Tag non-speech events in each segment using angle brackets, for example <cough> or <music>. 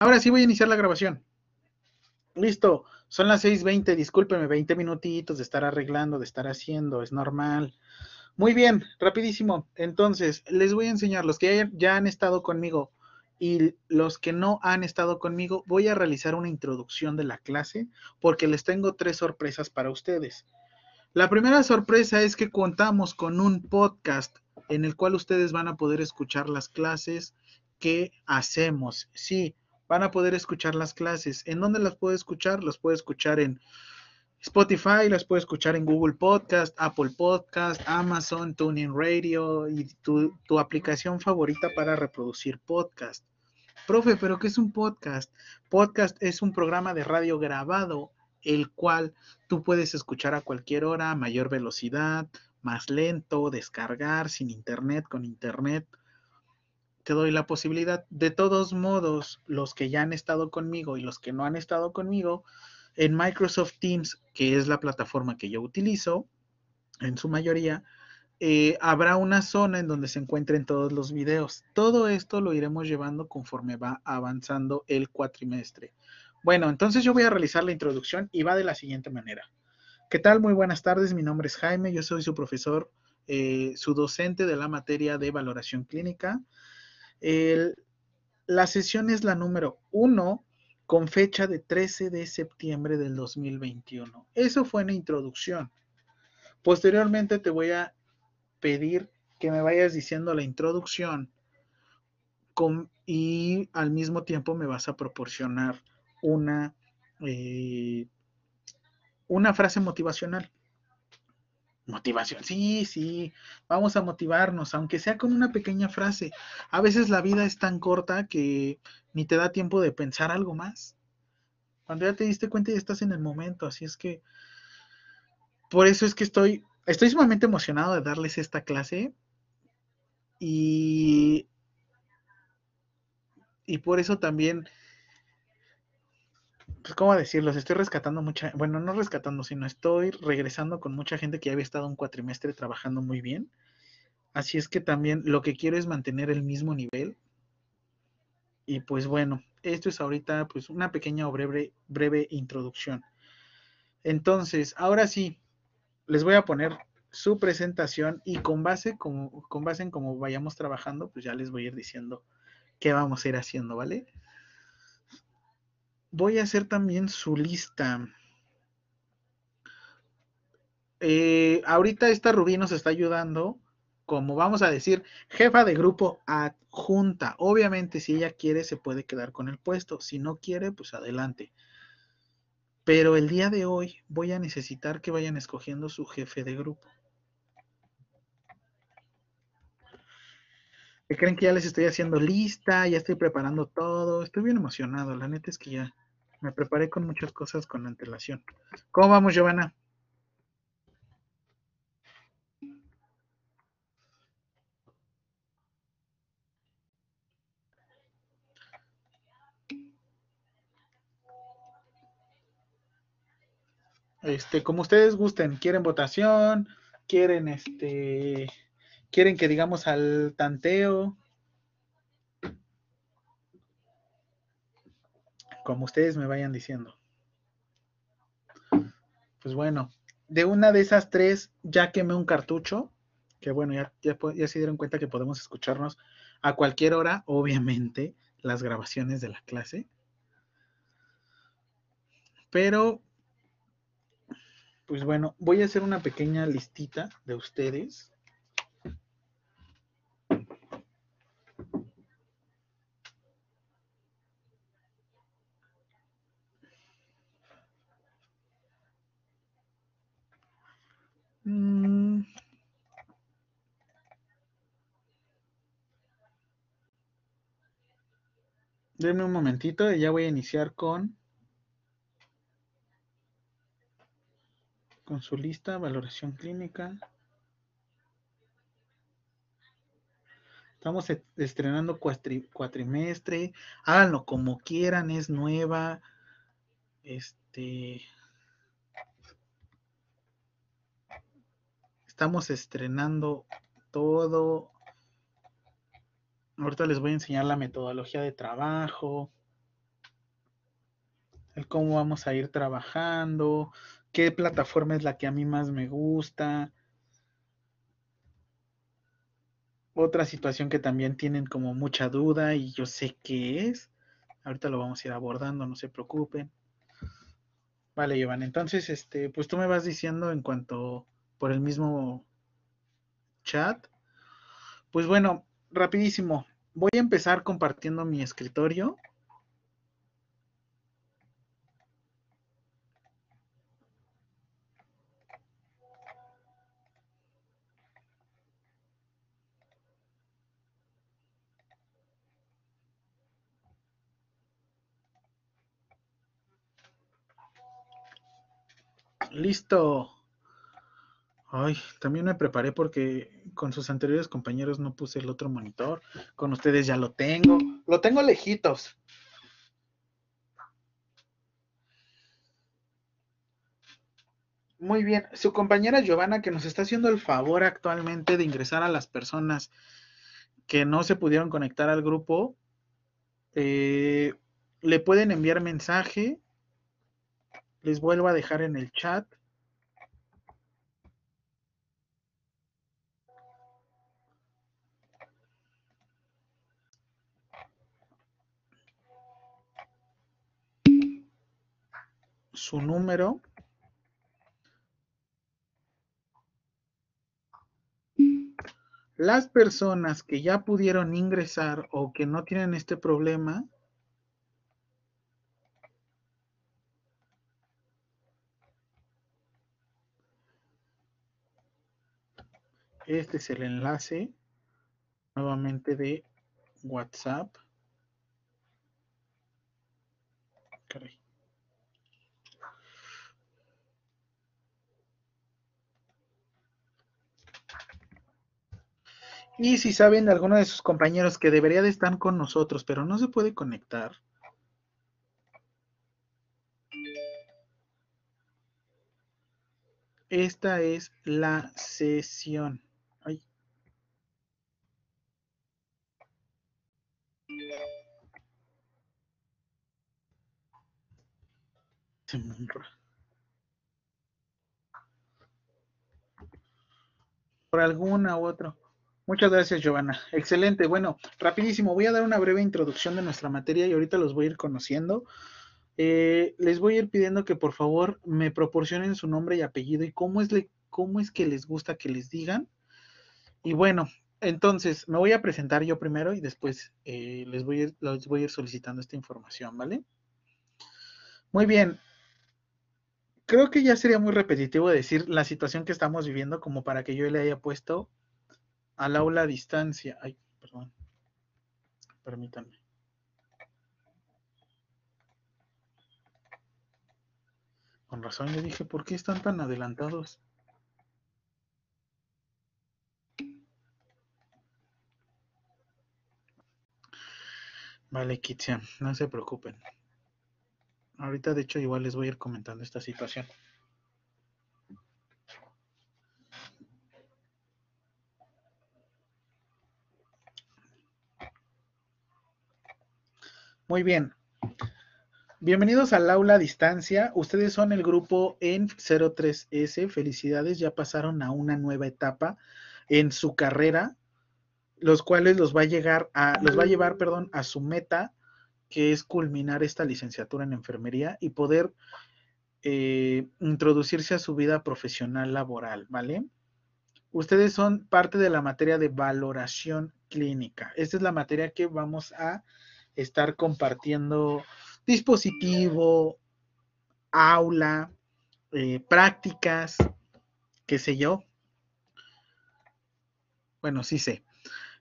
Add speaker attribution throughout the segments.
Speaker 1: Ahora sí voy a iniciar la grabación. Listo, son las 6.20, discúlpeme, 20 minutitos de estar arreglando, de estar haciendo, es normal. Muy bien, rapidísimo. Entonces, les voy a enseñar, los que ya han estado conmigo y los que no han estado conmigo, voy a realizar una introducción de la clase porque les tengo tres sorpresas para ustedes. La primera sorpresa es que contamos con un podcast en el cual ustedes van a poder escuchar las clases que hacemos. Sí, van a poder escuchar las clases. ¿En dónde las puedo escuchar? Las puedo escuchar en Spotify, las puedo escuchar en Google Podcast, Apple Podcast, Amazon, TuneIn Radio y tu, tu aplicación favorita para reproducir podcast. Profe, ¿pero qué es un podcast? Podcast es un programa de radio grabado, el cual tú puedes escuchar a cualquier hora, mayor velocidad, más lento, descargar sin internet, con internet te doy la posibilidad. De todos modos, los que ya han estado conmigo y los que no han estado conmigo, en Microsoft Teams, que es la plataforma que yo utilizo, en su mayoría, eh, habrá una zona en donde se encuentren todos los videos. Todo esto lo iremos llevando conforme va avanzando el cuatrimestre. Bueno, entonces yo voy a realizar la introducción y va de la siguiente manera. ¿Qué tal? Muy buenas tardes. Mi nombre es Jaime. Yo soy su profesor, eh, su docente de la materia de valoración clínica la sesión es la número uno con fecha de 13 de septiembre del 2021. Eso fue una introducción. Posteriormente te voy a pedir que me vayas diciendo la introducción y al mismo tiempo me vas a proporcionar una, eh, una frase motivacional. Motivación, sí, sí, vamos a motivarnos, aunque sea con una pequeña frase. A veces la vida es tan corta que ni te da tiempo de pensar algo más. Cuando ya te diste cuenta ya estás en el momento, así es que por eso es que estoy, estoy sumamente emocionado de darles esta clase y, y por eso también pues, ¿cómo decirlo? Estoy rescatando mucha, bueno, no rescatando, sino estoy regresando con mucha gente que había estado un cuatrimestre trabajando muy bien. Así es que también lo que quiero es mantener el mismo nivel. Y pues bueno, esto es ahorita pues una pequeña o breve, breve introducción. Entonces, ahora sí, les voy a poner su presentación y con base, con, con base en cómo vayamos trabajando, pues ya les voy a ir diciendo qué vamos a ir haciendo, ¿vale? Voy a hacer también su lista. Eh, ahorita esta Rubí nos está ayudando, como vamos a decir, jefa de grupo adjunta. Obviamente, si ella quiere, se puede quedar con el puesto. Si no quiere, pues adelante. Pero el día de hoy voy a necesitar que vayan escogiendo su jefe de grupo. Que creen que ya les estoy haciendo lista, ya estoy preparando todo, estoy bien emocionado, la neta es que ya me preparé con muchas cosas con antelación. ¿Cómo vamos, Giovanna? Este, como ustedes gusten, quieren votación, quieren este quieren que digamos al tanteo. Como ustedes me vayan diciendo. Pues bueno, de una de esas tres ya quemé un cartucho, que bueno, ya, ya, se dieron cuenta que podemos escucharnos a cualquier hora, obviamente, las grabaciones de la clase. Pero, pues bueno, voy a hacer una pequeña listita de ustedes Denme un momentito y ya voy a iniciar con con su lista, valoración clínica. Estamos estrenando cuatrimestre. Háganlo como quieran, es nueva. Este. Estamos estrenando todo. Ahorita les voy a enseñar la metodología de trabajo. el cómo vamos a ir trabajando, qué plataforma es la que a mí más me gusta. Otra situación que también tienen como mucha duda y yo sé qué es. Ahorita lo vamos a ir abordando, no se preocupen. Vale, Iván. Entonces, este, pues tú me vas diciendo en cuanto por el mismo chat. Pues bueno, rapidísimo. Voy a empezar compartiendo mi escritorio. Listo. Ay, también me preparé porque con sus anteriores compañeros no puse el otro monitor. Con ustedes ya lo tengo. Lo tengo lejitos. Muy bien. Su compañera Giovanna, que nos está haciendo el favor actualmente de ingresar a las personas que no se pudieron conectar al grupo, eh, le pueden enviar mensaje. Les vuelvo a dejar en el chat. Su número. Las personas que ya pudieron ingresar o que no tienen este problema, este es el enlace nuevamente de WhatsApp. Y si saben alguno de sus compañeros que debería de estar con nosotros, pero no se puede conectar. Esta es la sesión. Ay. Se me Por alguna u otra. Muchas gracias, Giovanna. Excelente. Bueno, rapidísimo, voy a dar una breve introducción de nuestra materia y ahorita los voy a ir conociendo. Eh, les voy a ir pidiendo que por favor me proporcionen su nombre y apellido y cómo es, cómo es que les gusta que les digan. Y bueno, entonces me voy a presentar yo primero y después eh, les, voy a ir, les voy a ir solicitando esta información, ¿vale? Muy bien. Creo que ya sería muy repetitivo decir la situación que estamos viviendo como para que yo le haya puesto al aula a distancia. Ay, perdón. Permítanme. Con razón le dije, ¿por qué están tan adelantados? Vale, Kitsia, no se preocupen. Ahorita, de hecho, igual les voy a ir comentando esta situación. Muy bien. Bienvenidos al aula a distancia. Ustedes son el grupo en 03S. Felicidades, ya pasaron a una nueva etapa en su carrera, los cuales los va a llegar a, los va a llevar, perdón, a su meta, que es culminar esta licenciatura en enfermería y poder eh, introducirse a su vida profesional laboral, ¿vale? Ustedes son parte de la materia de valoración clínica. Esta es la materia que vamos a estar compartiendo dispositivo, aula, eh, prácticas, qué sé yo. Bueno, sí sé.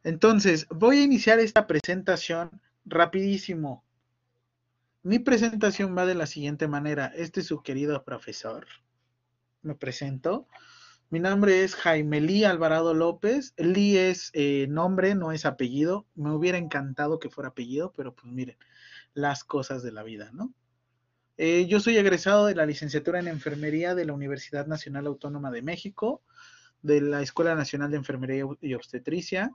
Speaker 1: Entonces, voy a iniciar esta presentación rapidísimo. Mi presentación va de la siguiente manera. Este es su querido profesor. Me presento. Mi nombre es Jaime Lee Alvarado López. Lee es eh, nombre, no es apellido. Me hubiera encantado que fuera apellido, pero pues miren, las cosas de la vida, ¿no? Eh, yo soy egresado de la licenciatura en enfermería de la Universidad Nacional Autónoma de México, de la Escuela Nacional de Enfermería y Obstetricia.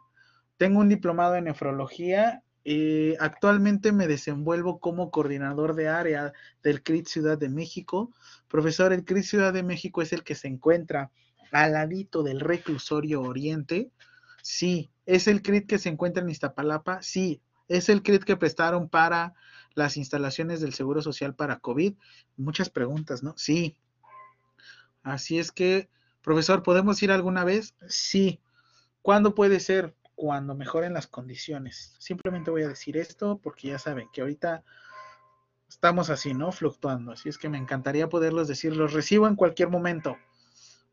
Speaker 1: Tengo un diplomado en nefrología Eh, actualmente me desenvuelvo como coordinador de área del CRIT Ciudad de México. Profesor, el CRIT Ciudad de México es el que se encuentra al ladito del reclusorio Oriente. Sí, es el CRIT que se encuentra en Iztapalapa. Sí, es el CRIT que prestaron para las instalaciones del Seguro Social para COVID. Muchas preguntas, ¿no? Sí. Así es que, profesor, ¿podemos ir alguna vez? Sí. ¿Cuándo puede ser? Cuando mejoren las condiciones. Simplemente voy a decir esto porque ya saben que ahorita estamos así, ¿no? Fluctuando. Así es que me encantaría poderlos decir, los recibo en cualquier momento.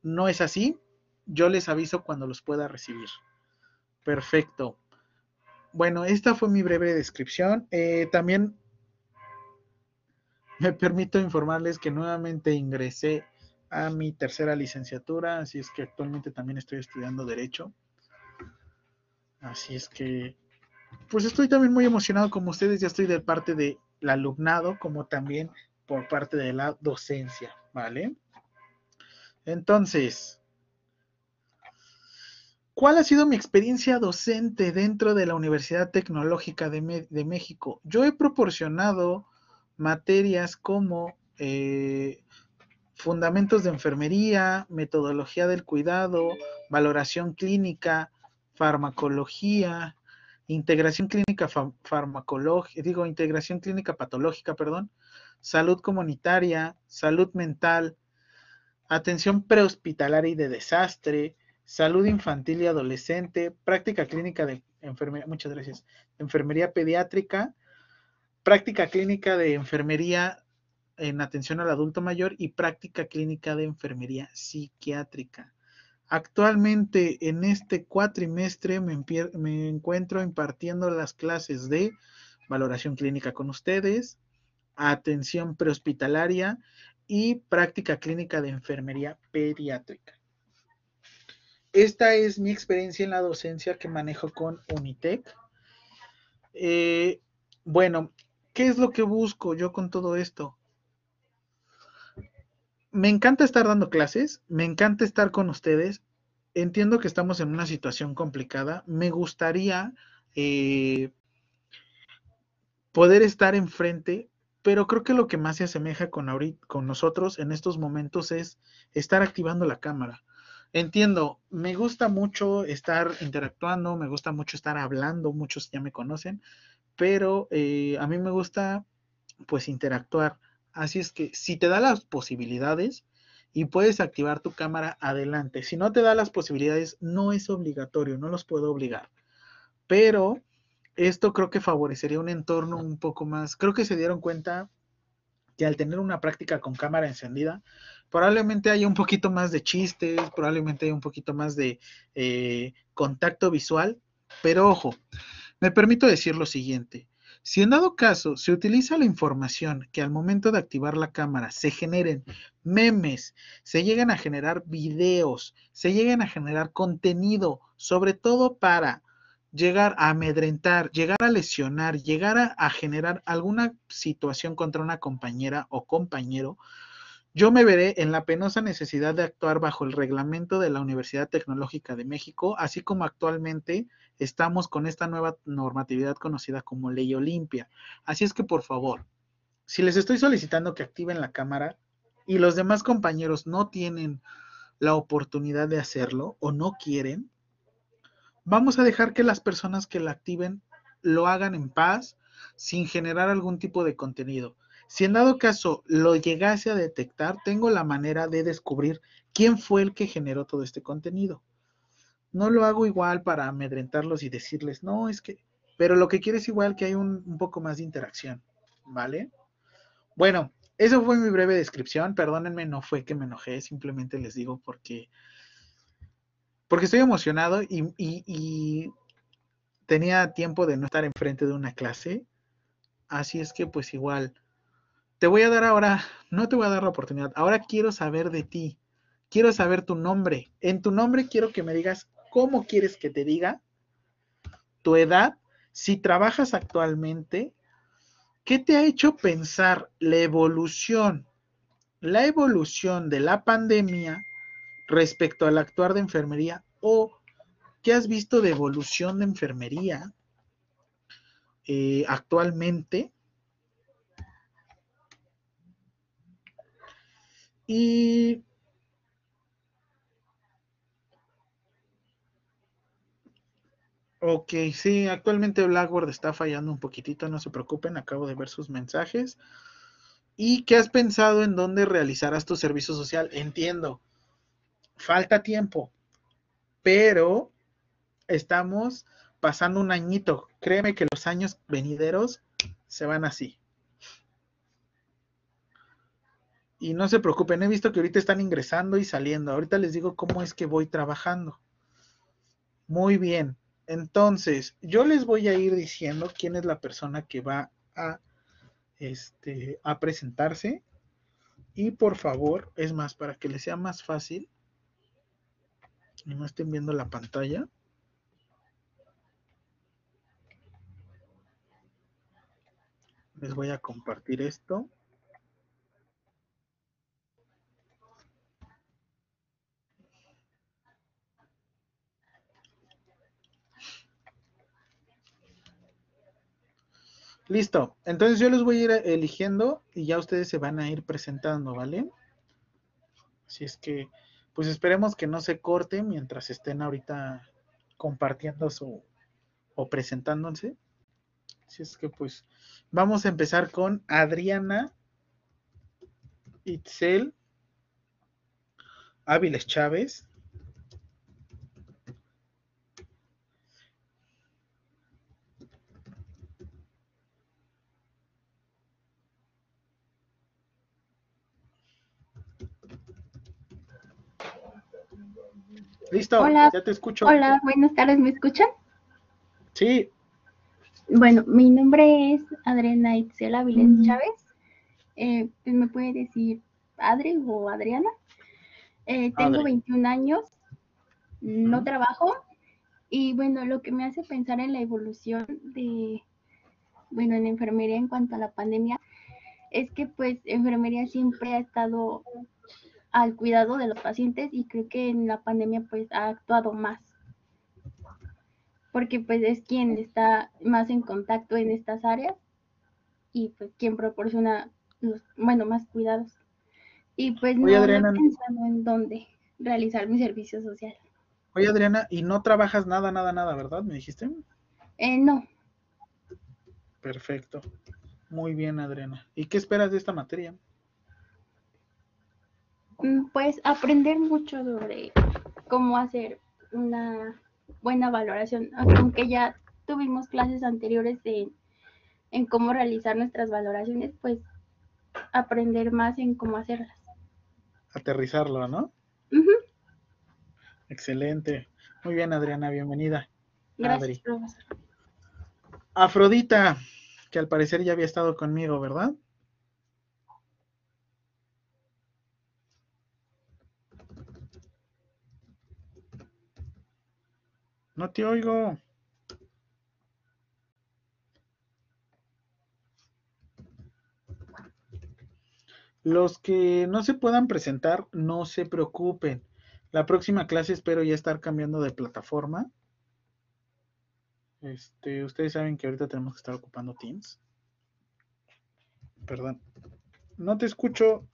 Speaker 1: No es así. Yo les aviso cuando los pueda recibir. Perfecto. Bueno, esta fue mi breve descripción. Eh, también me permito informarles que nuevamente ingresé a mi tercera licenciatura, así es que actualmente también estoy estudiando Derecho. Así es que, pues estoy también muy emocionado como ustedes, ya estoy de parte del alumnado, como también por parte de la docencia, ¿vale? Entonces, ¿cuál ha sido mi experiencia docente dentro de la Universidad Tecnológica de, México? Yo he proporcionado materias como eh, fundamentos de enfermería, metodología del cuidado, valoración clínica, farmacología, integración clínica farmacológica, digo, integración clínica patológica, perdón, salud comunitaria, salud mental, atención prehospitalaria y de desastre, salud infantil y adolescente, práctica clínica de enfermería, muchas gracias, enfermería pediátrica, práctica clínica de enfermería en atención al adulto mayor y práctica clínica de enfermería psiquiátrica. Actualmente en este cuatrimestre me, me, encuentro impartiendo las clases de valoración clínica con ustedes, atención prehospitalaria y práctica clínica de enfermería pediátrica. Esta es mi experiencia en la docencia que manejo con Unitec. Eh, bueno, ¿qué es lo que busco yo con todo esto? me encanta estar dando clases, me encanta estar con ustedes. Entiendo que estamos en una situación complicada. Me gustaría eh, poder estar enfrente, pero creo que lo que más se asemeja con, con nosotros en estos momentos es estar activando la cámara. Entiendo, me gusta mucho estar interactuando, me gusta mucho estar hablando, muchos ya me conocen, pero eh, a mí me gusta pues interactuar Así es que si te da las posibilidades y puedes activar tu cámara, adelante. Si no te da las posibilidades, no es obligatorio, no los puedo obligar. Pero esto creo que favorecería un entorno un poco más. Creo que se dieron cuenta que al tener una práctica con cámara encendida, probablemente haya un poquito más de chistes, probablemente haya un poquito más de eh, contacto visual. Pero ojo, me permito decir lo siguiente. Si en dado caso se utiliza la información que al momento de activar la cámara se generen memes, se lleguen a generar videos, se lleguen a generar contenido, sobre todo para llegar a amedrentar, llegar a lesionar, llegar a, generar alguna situación contra una compañera o compañero, yo me veré en la penosa necesidad de actuar bajo el reglamento de la Universidad Tecnológica de México, así como actualmente estamos con esta nueva normatividad conocida como Ley Olimpia. Así es que, por favor, si les estoy solicitando que activen la cámara y los demás compañeros no tienen la oportunidad de hacerlo o no quieren, vamos a dejar que las personas que la activen lo hagan en paz, sin generar algún tipo de contenido. Si en dado caso lo llegase a detectar, tengo la manera de descubrir quién fue el que generó todo este contenido. No lo hago igual para amedrentarlos y decirles, no, es que, pero lo que quiero es igual que hay un, un poco más de interacción, ¿vale? Bueno, eso fue mi breve descripción. Perdónenme, no fue que me enojé, simplemente les digo porque, porque estoy emocionado y, tenía tiempo de no estar enfrente de una clase. Así es que pues igual te voy a dar ahora, no te voy a dar la oportunidad, ahora quiero saber de ti, quiero saber tu nombre. En tu nombre quiero que me digas cómo quieres que te diga, tu edad, si trabajas actualmente, ¿qué te ha hecho pensar la evolución, la evolución de la pandemia respecto al actuar de enfermería o qué has visto de evolución de enfermería eh, actualmente. Y Ok, sí, actualmente Blackboard está fallando un poquitito, no se preocupen, acabo de ver sus mensajes. ¿Y qué has pensado en dónde realizarás tu servicio social? Entiendo, falta tiempo, pero estamos pasando un añito. Créeme que los años venideros se van así. Y no se preocupen, he visto que ahorita están ingresando y saliendo. Ahorita les digo cómo es que voy trabajando. Muy bien. Entonces, yo les voy a ir diciendo quién es la persona que va a, este, presentarse. Y por favor, es más, para que les sea más fácil y no estén viendo la pantalla. Les voy a compartir esto. Listo. Entonces yo los voy a ir eligiendo y ya ustedes se van a ir presentando, ¿vale? Así es que, pues esperemos que no se corte mientras estén ahorita compartiendo o presentándose. Así es que, pues, vamos a empezar con Adriana Itzel Áviles Chávez. Listo,
Speaker 2: Hola.
Speaker 1: ya te escucho.
Speaker 2: Hola, buenas tardes, ¿me escuchan?
Speaker 1: Sí,
Speaker 2: Bueno, mi nombre es Adriana Itzel Avilés
Speaker 1: Mm.
Speaker 2: Chávez. Eh, pues, ¿Me puede decir Adri o Adriana? Eh, tengo
Speaker 1: Adri.
Speaker 2: 21 años, no trabajo y bueno, lo que me hace pensar en la evolución de, bueno, en enfermería en cuanto a la pandemia es que pues enfermería siempre ha estado al cuidado de los pacientes y creo que en la pandemia pues ha actuado más. porque pues es quien está más en contacto en estas áreas y pues quien proporciona los, bueno, más cuidados. Y pues no,
Speaker 1: Oye,
Speaker 2: no
Speaker 1: Adriana.
Speaker 2: he pensado en dónde realizar mi servicio social.
Speaker 1: Oye, Adriana, y no trabajas nada, nada, nada, ¿verdad? ¿Me dijiste?
Speaker 2: Eh, no,
Speaker 1: Perfecto. Muy bien, Adriana. ¿Y qué esperas de esta materia?
Speaker 2: Mm, pues aprender mucho sobre cómo hacer una buena valoración, aunque ya tuvimos clases anteriores de, en cómo realizar nuestras valoraciones, pues aprender más en cómo hacerlas.
Speaker 1: Aterrizarlo, ¿no? Excelente. Muy bien, Adriana, bienvenida.
Speaker 2: Gracias,
Speaker 1: Adri.
Speaker 2: profesor.
Speaker 1: Afrodita, que al parecer ya había estado conmigo, ¿verdad? No te oigo. Los que no se puedan presentar, no se preocupen. La próxima clase espero ya estar cambiando de plataforma. Este, ustedes saben que ahorita tenemos que estar ocupando Teams. Perdón. No te escucho.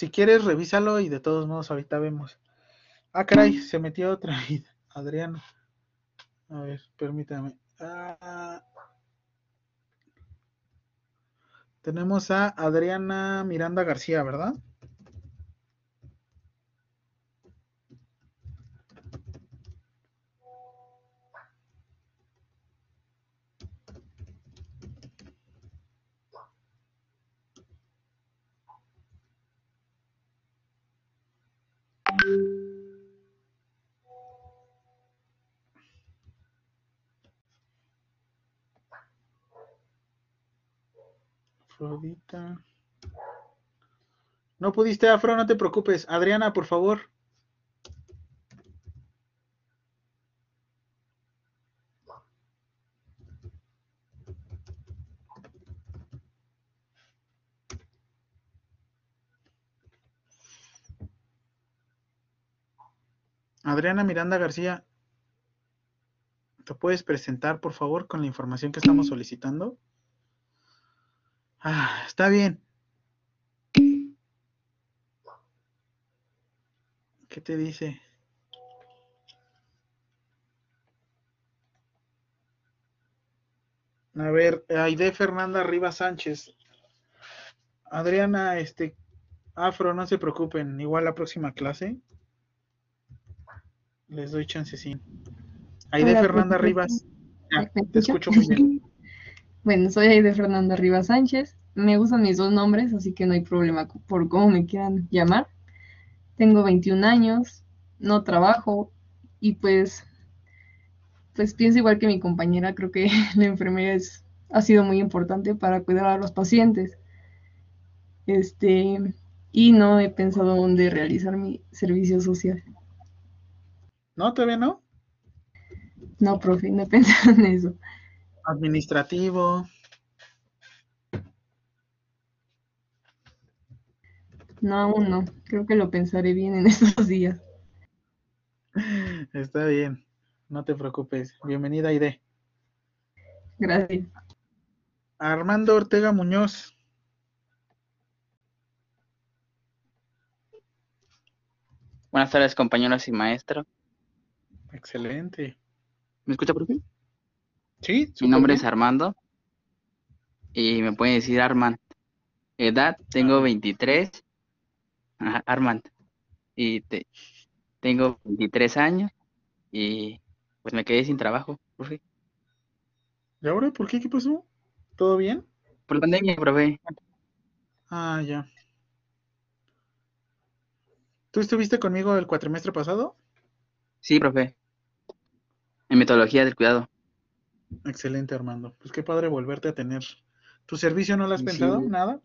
Speaker 1: Si quieres, revísalo y de todos modos ahorita vemos. Ah, caray, se metió otra vez. <laughs> Adriana. A ver, permítame. Ah, tenemos a Adriana Miranda García, ¿verdad? Afrodita. No pudiste, Afro, no te preocupes. Adriana, por favor. Adriana Miranda García, ¿Te puedes presentar, por favor, con la información que estamos solicitando? Ah, está bien. ¿Qué te dice? A ver, Aide Fernanda Rivas Sánchez. Adriana, este, Afro, no se preocupen, igual la próxima clase les doy chance, sí. Aide Fernanda Rivas. te escucho muy bien. <laughs>
Speaker 3: Bueno, soy Aide Fernanda Rivas Sánchez. Me gustan mis dos nombres, así que no hay problema por cómo me quieran llamar. Tengo 21 años, no trabajo y pues, pues pienso igual que mi compañera, creo que <laughs> la enfermería es, ha sido muy importante para cuidar a los pacientes. Este, y no he pensado dónde realizar mi servicio social.
Speaker 1: ¿No? ¿Todavía no?
Speaker 3: No, profe, no he <laughs> pensado en eso.
Speaker 1: Administrativo.
Speaker 3: No, aún no. Creo que lo pensaré bien en <laughs> estos días.
Speaker 1: Está bien. No te preocupes. Bienvenida, Aide.
Speaker 3: Gracias.
Speaker 1: Armando Ortega Muñoz.
Speaker 4: Buenas tardes, compañeros y maestro.
Speaker 1: Excelente.
Speaker 4: ¿Me escucha, profe?
Speaker 1: Sí.
Speaker 4: Mi nombre es Armando. Y me pueden decir Armand. Edad, tengo 23. Ajá, Armand. Y te, tengo 23 años. Y pues me quedé sin trabajo, profe.
Speaker 1: ¿Y ahora por qué? ¿Qué pasó? ¿Todo bien?
Speaker 4: Por la pandemia, profe.
Speaker 1: Ah, ya. ¿Tú estuviste conmigo el cuatrimestre pasado?
Speaker 4: Sí, profe. En metodología del cuidado.
Speaker 1: Excelente, Armando. Pues qué padre volverte a tener. ¿Tu servicio no lo has
Speaker 4: Sí.
Speaker 1: pensado? ¿Nada?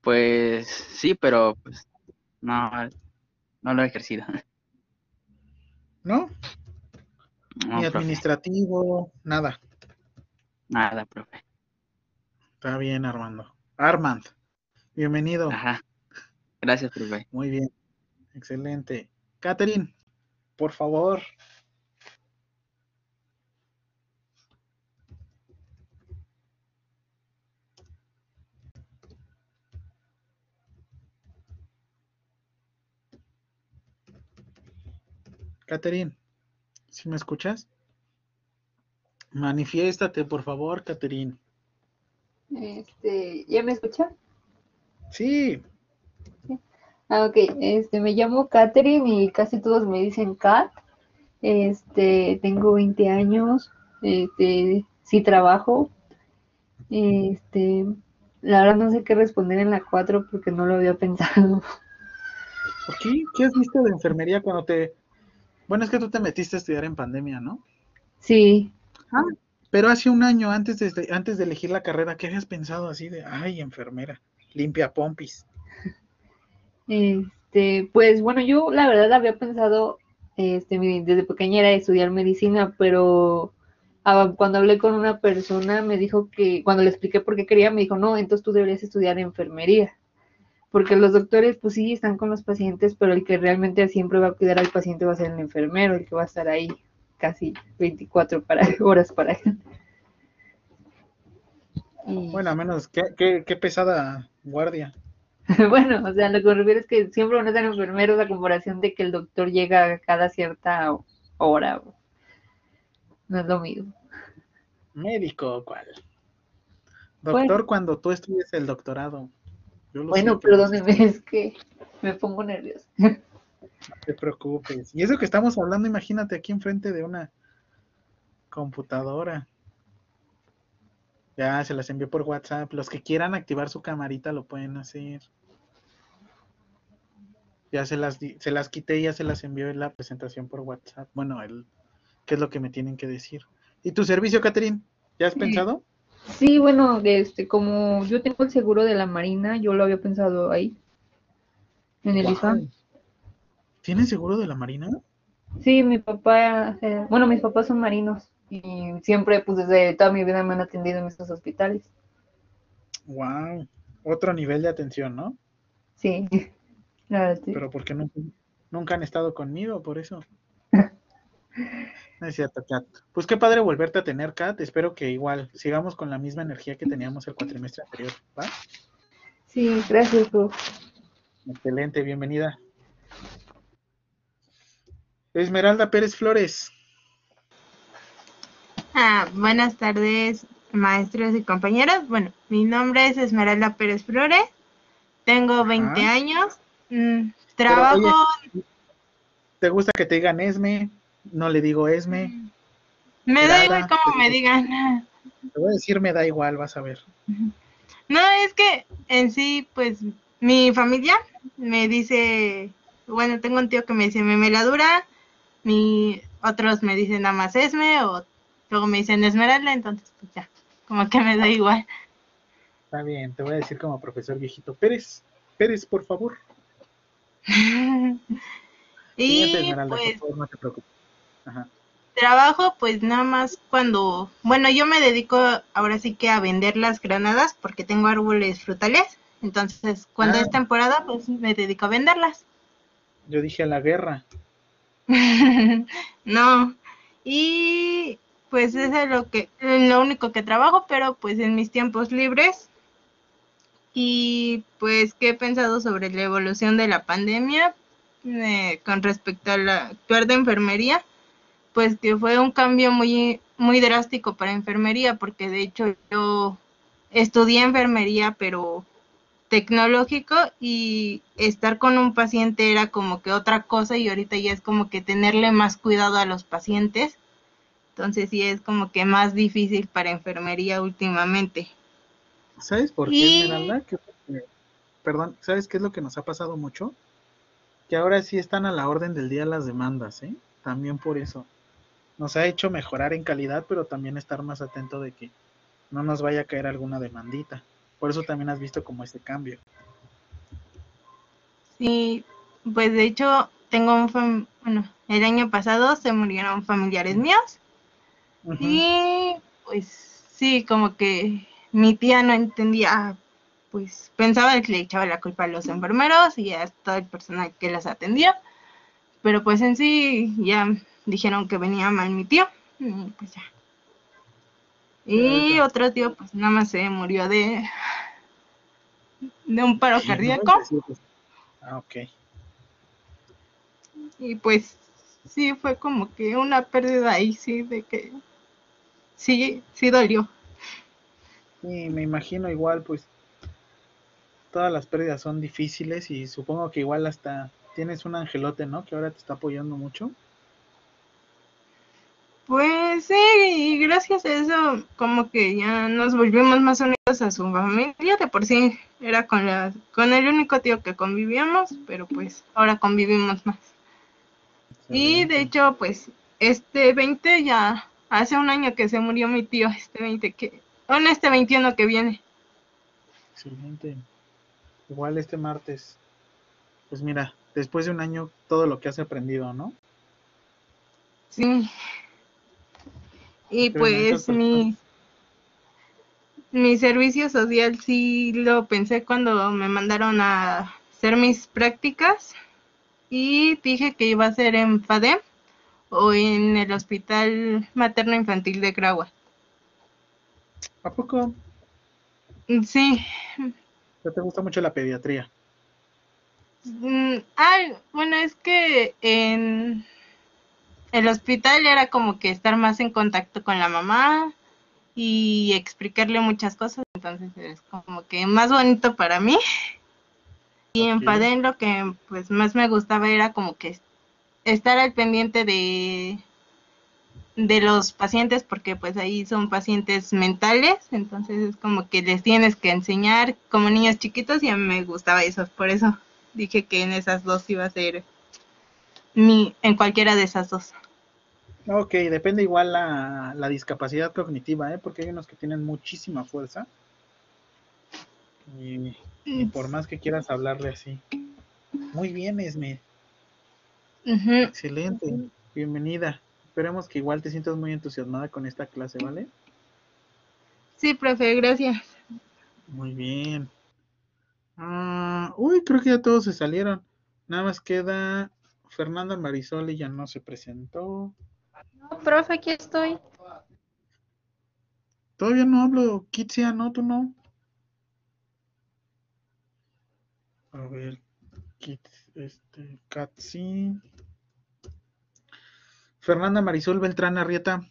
Speaker 4: Pues sí, pero pues no, no lo he ejercido.
Speaker 1: ¿No?
Speaker 4: No,
Speaker 1: Ni
Speaker 4: profe.
Speaker 1: administrativo, nada.
Speaker 4: Nada, profe.
Speaker 1: Está bien, Armando. Armand, bienvenido.
Speaker 4: Ajá. Gracias, profe.
Speaker 1: Muy bien. Excelente. Catherine, por favor. Catherine, ¿sí me escuchas? Manifiéstate, por favor, Catherine.
Speaker 5: Este, ¿ya me escucha?
Speaker 1: Sí,
Speaker 5: Ah, ok. Este, me llamo Katherine y casi todos me dicen Kat. Este, tengo 20 años. Este, sí trabajo. Este, la verdad no sé qué responder en la 4 porque no lo había <laughs> pensado.
Speaker 1: ¿por qué? ¿Qué has visto de enfermería cuando te... Bueno, es que tú te metiste a estudiar en pandemia, ¿no?
Speaker 5: Sí,
Speaker 1: Pero hace un año, antes de, antes de elegir la carrera, ¿qué habías pensado así de, ay, enfermera, limpia pompis?
Speaker 5: Este, pues bueno, yo la verdad había pensado este, desde pequeña era estudiar medicina, pero ah, cuando hablé con una persona me dijo que, cuando le expliqué por qué quería, me dijo, no, entonces tú deberías estudiar enfermería, porque los doctores pues sí están con los pacientes, pero el que realmente siempre va a cuidar al paciente va a ser el enfermero, el que va a estar ahí casi 24 para, <laughs> horas para él. Y-
Speaker 1: Bueno, a menos, qué, qué, qué pesada guardia. <laughs>
Speaker 5: Bueno, o sea, lo que me refiero es que siempre van a ser enfermeros a comparación de que el doctor llega cada cierta hora. No es lo mismo.
Speaker 1: Médico, ¿cuál? Doctor,
Speaker 5: Bueno.
Speaker 1: cuando tú estudies el doctorado.
Speaker 5: Bueno,
Speaker 1: no
Speaker 5: perdóneme, es que me pongo nerviosa.
Speaker 1: te preocupes. Y eso que estamos hablando, imagínate aquí enfrente de una computadora. Ya se las envió por WhatsApp. Los que quieran activar su camarita lo pueden hacer. Ya se las, di- se las quité y ya se las envió en la presentación por WhatsApp. Bueno, el, ¿qué es lo que me tienen que decir? ¿Y tu servicio, Catherine? ¿Ya has pensado?
Speaker 5: Sí, bueno, este, como yo tengo el seguro de la Marina, yo lo había pensado ahí, en el. IFAM.
Speaker 1: ¿Tienes seguro de la Marina?
Speaker 5: Sí, mi papá, eh, bueno, mis papás son marinos y siempre, pues desde toda mi vida me han atendido en estos hospitales.
Speaker 1: Wow. Otro nivel de atención, ¿no?
Speaker 5: Sí, <laughs> la verdad, sí.
Speaker 1: Pero porque nunca, nunca han estado conmigo, por eso. <laughs> No es cierto, Kat. Pues qué padre volverte a tener, Kat. Espero que igual sigamos con la misma energía que teníamos el cuatrimestre anterior, ¿va?
Speaker 5: Sí, gracias, prof.
Speaker 1: Excelente, bienvenida. Esmeralda Pérez Flores.
Speaker 6: Ah, buenas tardes, maestros y compañeros. Bueno, mi nombre es Esmeralda Pérez Flores. Tengo 20
Speaker 1: Ajá.
Speaker 6: años. mm,
Speaker 1: Pero,
Speaker 6: trabajo.
Speaker 1: ¿Te gusta que te digan Esme? No le digo Esme.
Speaker 6: me da igual como me digan.
Speaker 1: Te voy a decir, me da igual, vas a ver.
Speaker 6: No, es que en sí, pues mi familia me dice, bueno, tengo un tío que me dice memeladura, mi otros me dicen nada más Esme o luego me dicen Esmeralda, entonces pues ya, como que me da igual.
Speaker 1: Está bien, te voy a decir como profesor viejito. Pérez, Pérez, por favor. <laughs>
Speaker 6: Y
Speaker 1: Esmeralda,
Speaker 6: pues
Speaker 1: por favor, no te preocupes. Ajá.
Speaker 6: trabajo pues nada más cuando, bueno, yo me dedico ahora sí que a vender las granadas porque tengo árboles frutales, entonces cuando
Speaker 1: Ah.
Speaker 6: es temporada pues me dedico a venderlas.
Speaker 1: Yo dije a la guerra. <laughs>
Speaker 6: no, y pues eso es lo que, lo único que trabajo, pero pues en mis tiempos libres. Y pues, ¿qué he pensado sobre la evolución de la pandemia eh, con respecto a la actuar de enfermería? Pues que fue un cambio muy, muy drástico para enfermería, porque de hecho yo estudié enfermería, pero tecnológico y estar con un paciente era como que otra cosa y ahorita ya es como que tenerle más cuidado a los pacientes. Entonces sí es como que más difícil para enfermería últimamente.
Speaker 1: ¿Sabes por qué,
Speaker 6: Y-
Speaker 1: Esmeralda? Que- eh, perdón, ¿sabes qué es lo que nos ha pasado mucho? Que ahora sí están a la orden del día las demandas, ¿eh? También por eso. Nos ha hecho mejorar en calidad, pero también estar más atento de que no nos vaya a caer alguna demandita. Por eso también has visto como este cambio.
Speaker 6: Sí, pues de hecho tengo un fam- bueno, el año pasado se murieron familiares míos y pues sí, como que mi tía no entendía, pues pensaba que le echaba la culpa a los enfermeros y a todo el personal que las atendía, pero pues en sí ya dijeron que venía mal mi tío y pues ya. Y otro tío pues nada más se murió de de un paro cardíaco.
Speaker 1: 97. Ah, ok.
Speaker 6: Y pues sí, fue como que una pérdida ahí, sí, de que sí, sí dolió.
Speaker 1: Sí, me imagino igual, pues todas las pérdidas son difíciles y supongo que igual hasta tienes un angelote, ¿no? Que ahora te está apoyando mucho.
Speaker 6: Pues sí, y gracias a eso como que ya nos volvimos más unidos a su familia, de por sí era con la, con el único tío que convivíamos, pero pues ahora convivimos más. Y de hecho, pues este 20 ya hace un año que se murió mi tío, este 20 que, bueno, este 21 que viene.
Speaker 1: Excelente. Igual este martes. Pues mira, después de un año, todo lo que has aprendido, ¿no?
Speaker 6: Sí. Y pues mi, mi servicio social sí lo pensé cuando me mandaron a hacer mis prácticas y dije que iba a ser en FADEM o en el Hospital Materno Infantil de Gragua.
Speaker 1: ¿A poco?
Speaker 6: Sí.
Speaker 1: ¿Ya te gusta mucho la pediatría?
Speaker 6: Mm, ay, bueno, es que en el hospital era como que estar más en contacto con la mamá y explicarle muchas cosas, entonces es como que más bonito para mí. Y en
Speaker 1: Ok.
Speaker 6: FADEN lo que pues más me gustaba era como que estar al pendiente de de los pacientes porque pues ahí son pacientes mentales, entonces es como que les tienes que enseñar como niños chiquitos y a mí me gustaba eso, por eso dije que en esas dos iba a ser mi en cualquiera de esas dos.
Speaker 1: Ok, depende igual la, la discapacidad cognitiva, ¿eh? Porque hay unos que tienen muchísima fuerza. Y, y por más que quieras hablarle así. Muy bien, Esme. Excelente. Bienvenida. Esperemos que igual te sientas muy entusiasmada con esta clase, ¿vale?
Speaker 6: Sí, profe, gracias.
Speaker 1: Muy bien. Ah, uy, creo que ya todos se salieron. Nada más queda Fernanda Marisol y ya no se presentó.
Speaker 6: No, profe, aquí estoy.
Speaker 1: Todavía no hablo, Kitsia, no, tú no. A ver, Kits, este, Katsi. Fernanda Marisol Beltrán Arrieta.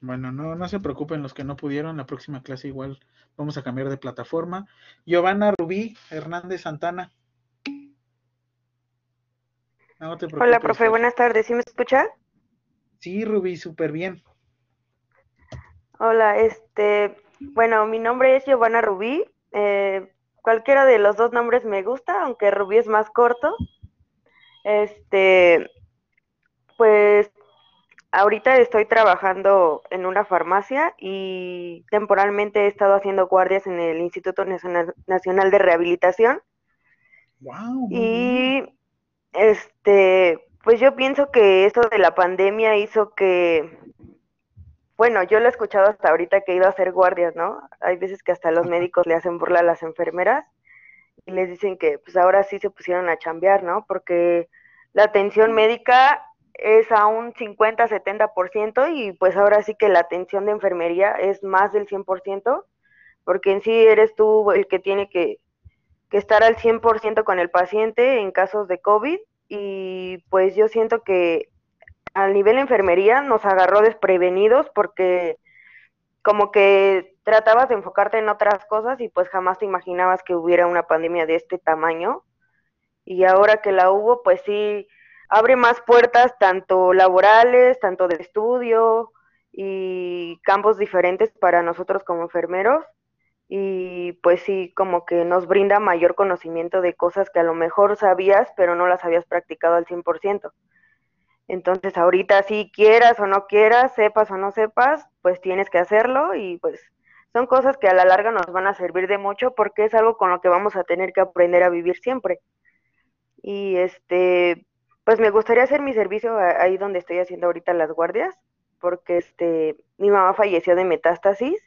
Speaker 1: Bueno, no, no se preocupen los que no pudieron, la próxima clase igual vamos a cambiar de plataforma. Giovanna Rubí Hernández Santana. No te
Speaker 7: Hola, profe,
Speaker 1: Fer.
Speaker 7: buenas tardes. ¿Sí me escucha?
Speaker 1: Sí, Rubí, súper bien.
Speaker 7: Hola, este, bueno, mi nombre es Giovanna Rubí. Eh, cualquiera de los dos nombres me gusta, aunque Rubí es más corto. Este, pues ahorita estoy trabajando en una farmacia y temporalmente he estado haciendo guardias en el Instituto Nacional, Nacional de Rehabilitación.
Speaker 1: Wow.
Speaker 7: Y este, pues yo pienso que esto de la pandemia hizo que, bueno, yo lo he escuchado hasta ahorita que he ido a hacer guardias, ¿no? Hay veces que hasta los médicos le hacen burla a las enfermeras y les dicen que pues ahora sí se pusieron a chambear, ¿no? Porque la atención médica es a un 50-70% y pues ahora sí que la atención de enfermería es más del 100%, porque en sí eres tú el que tiene que, que estar al 100% con el paciente en casos de COVID y pues yo siento que al nivel enfermería nos agarró desprevenidos porque como que tratabas de enfocarte en otras cosas y pues jamás te imaginabas que hubiera una pandemia de este tamaño. Y ahora que la hubo, pues sí, abre más puertas tanto laborales, tanto de estudio y campos diferentes para nosotros como enfermeros. Y pues sí, como que nos brinda mayor conocimiento de cosas que a lo mejor sabías, pero no las habías practicado al 100%. Entonces ahorita si quieras o no quieras, sepas o no sepas, pues tienes que hacerlo y pues son cosas que a la larga nos van a servir de mucho porque es algo con lo que vamos a tener que aprender a vivir siempre. Y este, pues me gustaría hacer mi servicio ahí donde estoy haciendo ahorita las guardias, porque este, mi mamá falleció de metástasis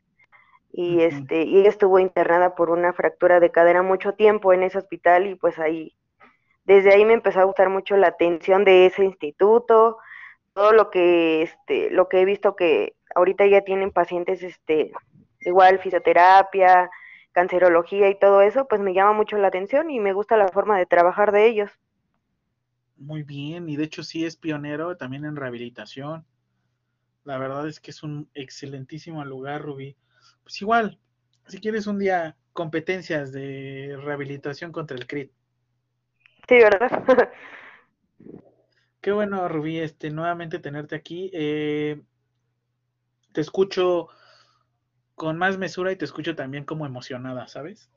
Speaker 7: y este, y ella estuvo internada por una fractura de cadera mucho tiempo en ese hospital y pues ahí desde ahí me empezó a gustar mucho la atención de ese instituto, todo lo que, este, lo que he visto que ahorita ya tienen pacientes, este, igual fisioterapia, cancerología y todo eso, pues me llama mucho la atención y me gusta la forma de trabajar de ellos.
Speaker 1: Muy bien, y de hecho sí es pionero también en rehabilitación. La verdad es que es un excelentísimo lugar, Rubí. Pues igual, si quieres un día competencias de rehabilitación contra el CRIT.
Speaker 7: Sí, ¿verdad?
Speaker 1: Qué bueno, Rubí, este, nuevamente tenerte aquí. Eh, te escucho con más mesura y te escucho también como emocionada, ¿sabes?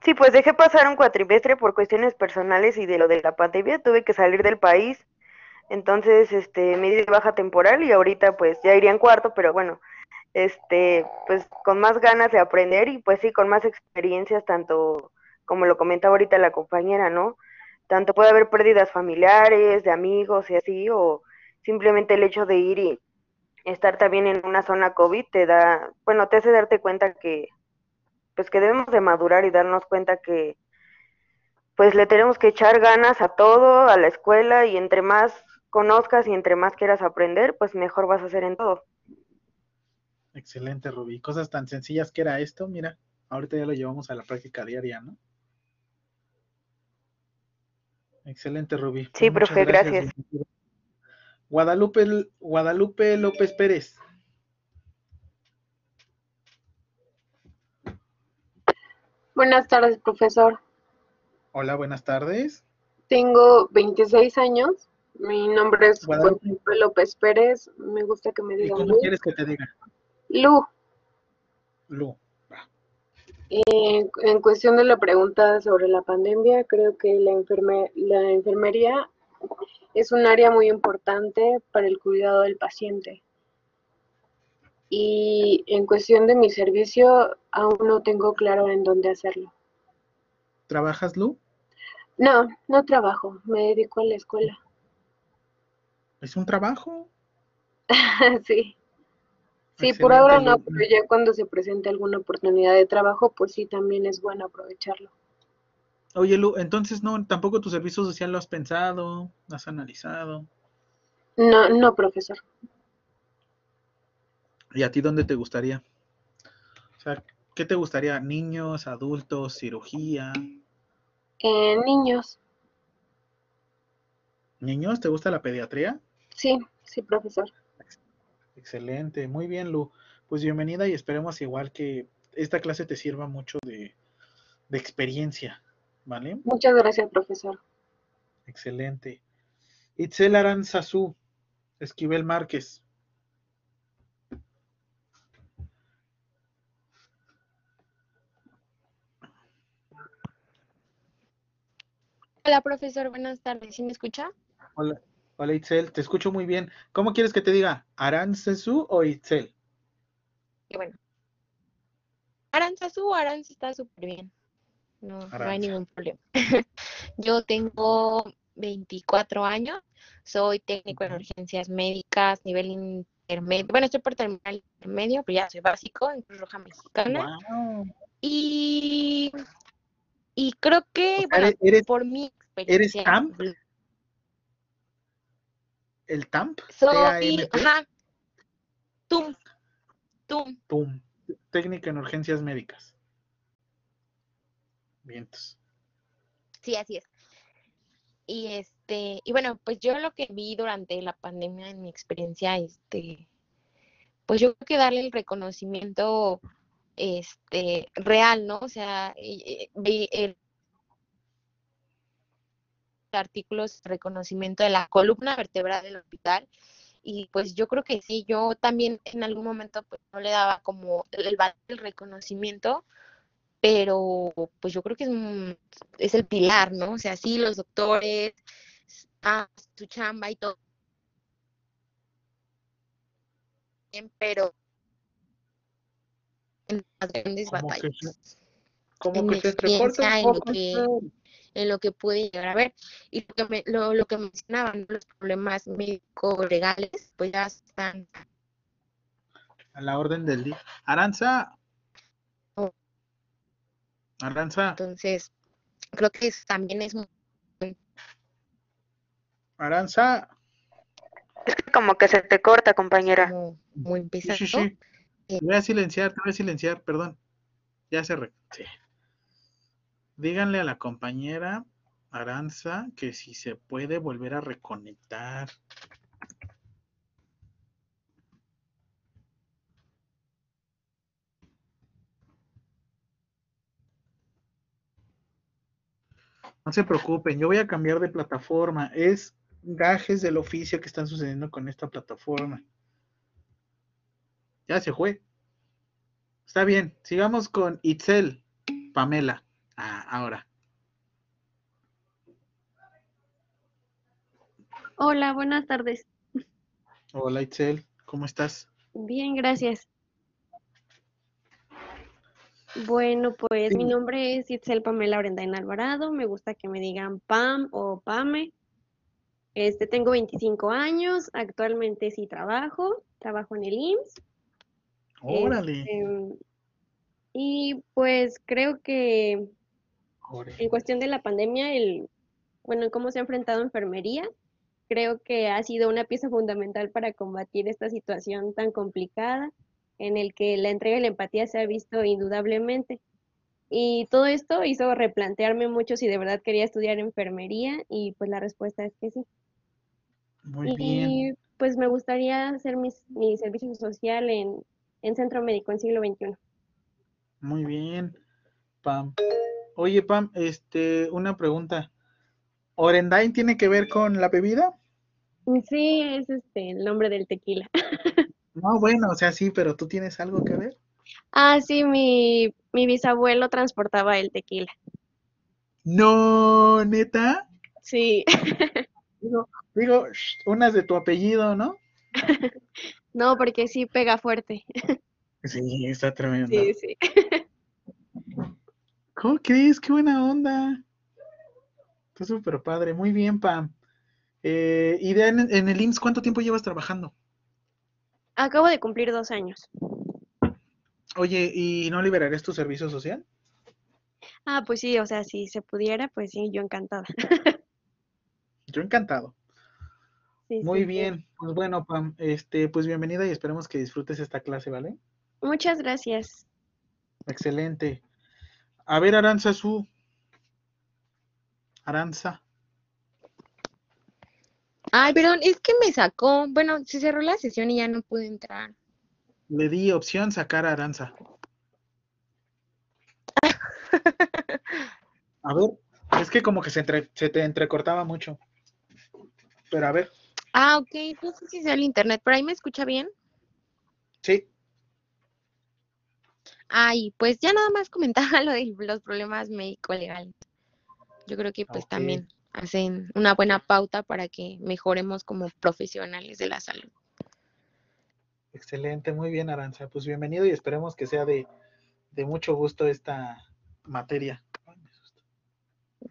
Speaker 7: Sí, pues dejé pasar un cuatrimestre por cuestiones personales y de lo de la pandemia, tuve que salir del país, entonces este me di baja temporal y ahorita pues ya iría en cuarto, pero bueno, este pues con más ganas de aprender y pues sí, con más experiencias, tanto como lo comentaba ahorita la compañera, ¿no? Tanto puede haber pérdidas familiares, de amigos y así, o simplemente el hecho de ir y estar también en una zona COVID te da, bueno, te hace darte cuenta que pues que debemos de madurar y darnos cuenta que pues le tenemos que echar ganas a todo, a la escuela y entre más conozcas y entre más quieras aprender, pues mejor vas a hacer en todo.
Speaker 1: Excelente, Rubí. Cosas tan sencillas que era esto, mira, ahorita ya lo llevamos a la práctica diaria, ¿no? Excelente, Rubí. Pues
Speaker 7: Sí,
Speaker 1: muchas
Speaker 7: profe, gracias.
Speaker 1: Guadalupe, Guadalupe López Pérez.
Speaker 8: Buenas tardes, profesor.
Speaker 1: Hola, buenas tardes.
Speaker 8: Tengo 26 años. Mi nombre es
Speaker 1: Guadalupe.
Speaker 8: Guadalupe López Pérez. Me gusta que me
Speaker 1: ¿Y
Speaker 8: digan
Speaker 1: cómo quieres que te diga?
Speaker 8: Lu,
Speaker 1: Lu.
Speaker 8: Eh, en cuestión de la pregunta sobre la pandemia, creo que la, enferme- la enfermería es un área muy importante para el cuidado del paciente. Y en cuestión de mi servicio, aún no tengo claro en dónde hacerlo.
Speaker 1: ¿Trabajas, Lu?
Speaker 8: No, no trabajo, me dedico a la escuela.
Speaker 1: ¿Es un trabajo? <laughs>
Speaker 8: Sí. Sí, por ahora no, pero ya cuando se presente alguna oportunidad de trabajo, pues sí, también es bueno aprovecharlo.
Speaker 1: Oye, Lu, entonces no, tampoco tu servicio social lo has pensado, lo has analizado.
Speaker 8: No, no, profesor.
Speaker 1: ¿Y a ti dónde te gustaría? O sea, ¿qué te gustaría? ¿Niños, adultos, cirugía?
Speaker 8: Eh, niños.
Speaker 1: ¿Niños? ¿Te gusta la pediatría?
Speaker 8: Sí, sí, profesor.
Speaker 1: Excelente, muy bien, Lu. Pues bienvenida y esperemos igual que esta clase te sirva mucho de, de experiencia, ¿vale?
Speaker 8: Muchas gracias, profesor.
Speaker 1: Excelente. Itzel Aranzazú, Esquivel Márquez.
Speaker 9: Hola, profesor, buenas tardes. ¿Sí me escucha?
Speaker 1: Hola, hola Itzel, te escucho muy bien. ¿Cómo quieres que te diga? ¿Aranzazú o Itzel?
Speaker 9: Qué bueno. Aranzazú o Aranz está súper bien. No, no hay ningún problema. <laughs> Yo tengo 24 años, soy técnico en urgencias médicas, nivel intermedio. Bueno, estoy por terminar el intermedio, pero ya soy básico en Cruz Roja Mexicana.
Speaker 1: Wow.
Speaker 9: Y, y creo que,
Speaker 1: O sea,
Speaker 9: bueno,
Speaker 1: eres- eres-
Speaker 9: por mi
Speaker 1: ¿Eres
Speaker 9: experiencia,
Speaker 1: TAMP? ¿El TAMP? T-A-M-P.
Speaker 9: ajá, TUM, TUM.
Speaker 1: TUM, técnica en urgencias médicas. Vientos.
Speaker 9: Sí, así es. Y este, y bueno, pues yo lo que vi durante la pandemia en mi experiencia, este, pues yo creo que darle el reconocimiento este real, ¿no? O sea, el artículos de reconocimiento de la columna vertebral del hospital y pues yo creo que sí, yo también en algún momento pues no le daba como el, valor del reconocimiento, pero pues yo creo que es, un- es el pilar, ¿no? O sea, sí, los doctores, ah, su chamba y todo, pero en las grandes
Speaker 1: Como que se-
Speaker 9: batallas,
Speaker 1: Como
Speaker 9: en
Speaker 1: que se
Speaker 9: experiencia,
Speaker 1: un
Speaker 9: en lo
Speaker 1: poco.
Speaker 9: En lo que pude llegar a ver. Y lo que, me, lo, lo que mencionaban, los problemas médico-legales, pues ya están
Speaker 1: A la orden del día. Aranza.
Speaker 9: Oh.
Speaker 1: Aranza.
Speaker 9: Entonces, creo que es- también es muy
Speaker 1: Aranza.
Speaker 7: Como que se te corta, compañera.
Speaker 9: como muy
Speaker 1: Sí,
Speaker 9: pesado.
Speaker 1: sí, sí. Te voy a silenciar, te voy a silenciar, perdón. Ya se re... sí. Díganle a la compañera Aranza que si se puede volver a reconectar. No se preocupen, yo voy a cambiar de plataforma. Es gajes del oficio que están sucediendo con esta plataforma. Ya se fue. Está bien, sigamos con Itzel, Pamela. Ah, ahora.
Speaker 10: Hola, buenas tardes.
Speaker 1: Hola Itzel, ¿cómo estás?
Speaker 10: Bien, gracias. Bueno, pues mi nombre es Itzel Pamela Orendain Alvarado. Me gusta que me digan Pam o Pame. Este, tengo 25 años. Actualmente sí trabajo. Trabajo en el IMSS.
Speaker 1: Órale.
Speaker 10: Este, y pues creo que. En cuestión de la pandemia, el, bueno, cómo se ha enfrentado enfermería, creo que ha sido una pieza fundamental para combatir esta situación tan complicada en el que la entrega y la empatía se ha visto indudablemente. Y todo esto hizo replantearme mucho si de verdad quería estudiar enfermería y pues la respuesta es que sí.
Speaker 1: Muy bien.
Speaker 10: Y pues me gustaría hacer mis, mi servicio social en, en Centro Médico en siglo XXI.
Speaker 1: Muy bien, Pam. Oye, Pam, este, una pregunta. ¿Orendain tiene que ver con la bebida?
Speaker 10: Sí, es este el nombre del tequila. <laughs>
Speaker 1: No, bueno, o sea, sí, pero tú tienes algo que ver.
Speaker 10: Ah, sí, mi, mi bisabuelo transportaba el tequila.
Speaker 1: No, neta.
Speaker 10: Sí, <laughs>
Speaker 1: Digo, digo, unas de tu apellido, ¿no? <laughs>
Speaker 10: no, porque sí pega fuerte.
Speaker 1: Sí, está tremendo.
Speaker 10: Sí, sí.
Speaker 1: ¿Cómo crees? Qué buena onda. Está súper padre. Muy bien, Pam. Eh, y de en, en el IMSS, ¿cuánto tiempo llevas trabajando?
Speaker 10: Acabo de cumplir dos años.
Speaker 1: Oye, ¿y no liberarías tu servicio social?
Speaker 10: Ah, pues sí, o sea, si se pudiera, pues sí, yo encantada. <laughs>
Speaker 1: Yo encantado.
Speaker 10: Sí,
Speaker 1: Muy
Speaker 10: sí, sí.
Speaker 1: bien, pues bueno, Pam, este, pues bienvenida y esperemos que disfrutes esta clase, ¿vale?
Speaker 10: Muchas gracias.
Speaker 1: Excelente. A ver, Aranza Su. Aranza.
Speaker 9: Ay, perdón, es que me sacó. Bueno, se cerró la sesión y ya no pude entrar.
Speaker 1: Le di opción sacar a Aranza. <laughs> A ver, es que como que se, entre- se te entrecortaba mucho. Pero a ver,
Speaker 9: Ah, ok, no sé si sea el internet, pero ahí me escucha bien.
Speaker 1: sí,
Speaker 9: Ay, pues ya nada más comentaba <laughs> lo de los problemas médico-legales. Yo creo que pues también hacen una buena pauta para que mejoremos como profesionales de la salud.
Speaker 1: excelente, muy bien, Aranza. Pues bienvenido y esperemos que sea de, de mucho gusto esta materia.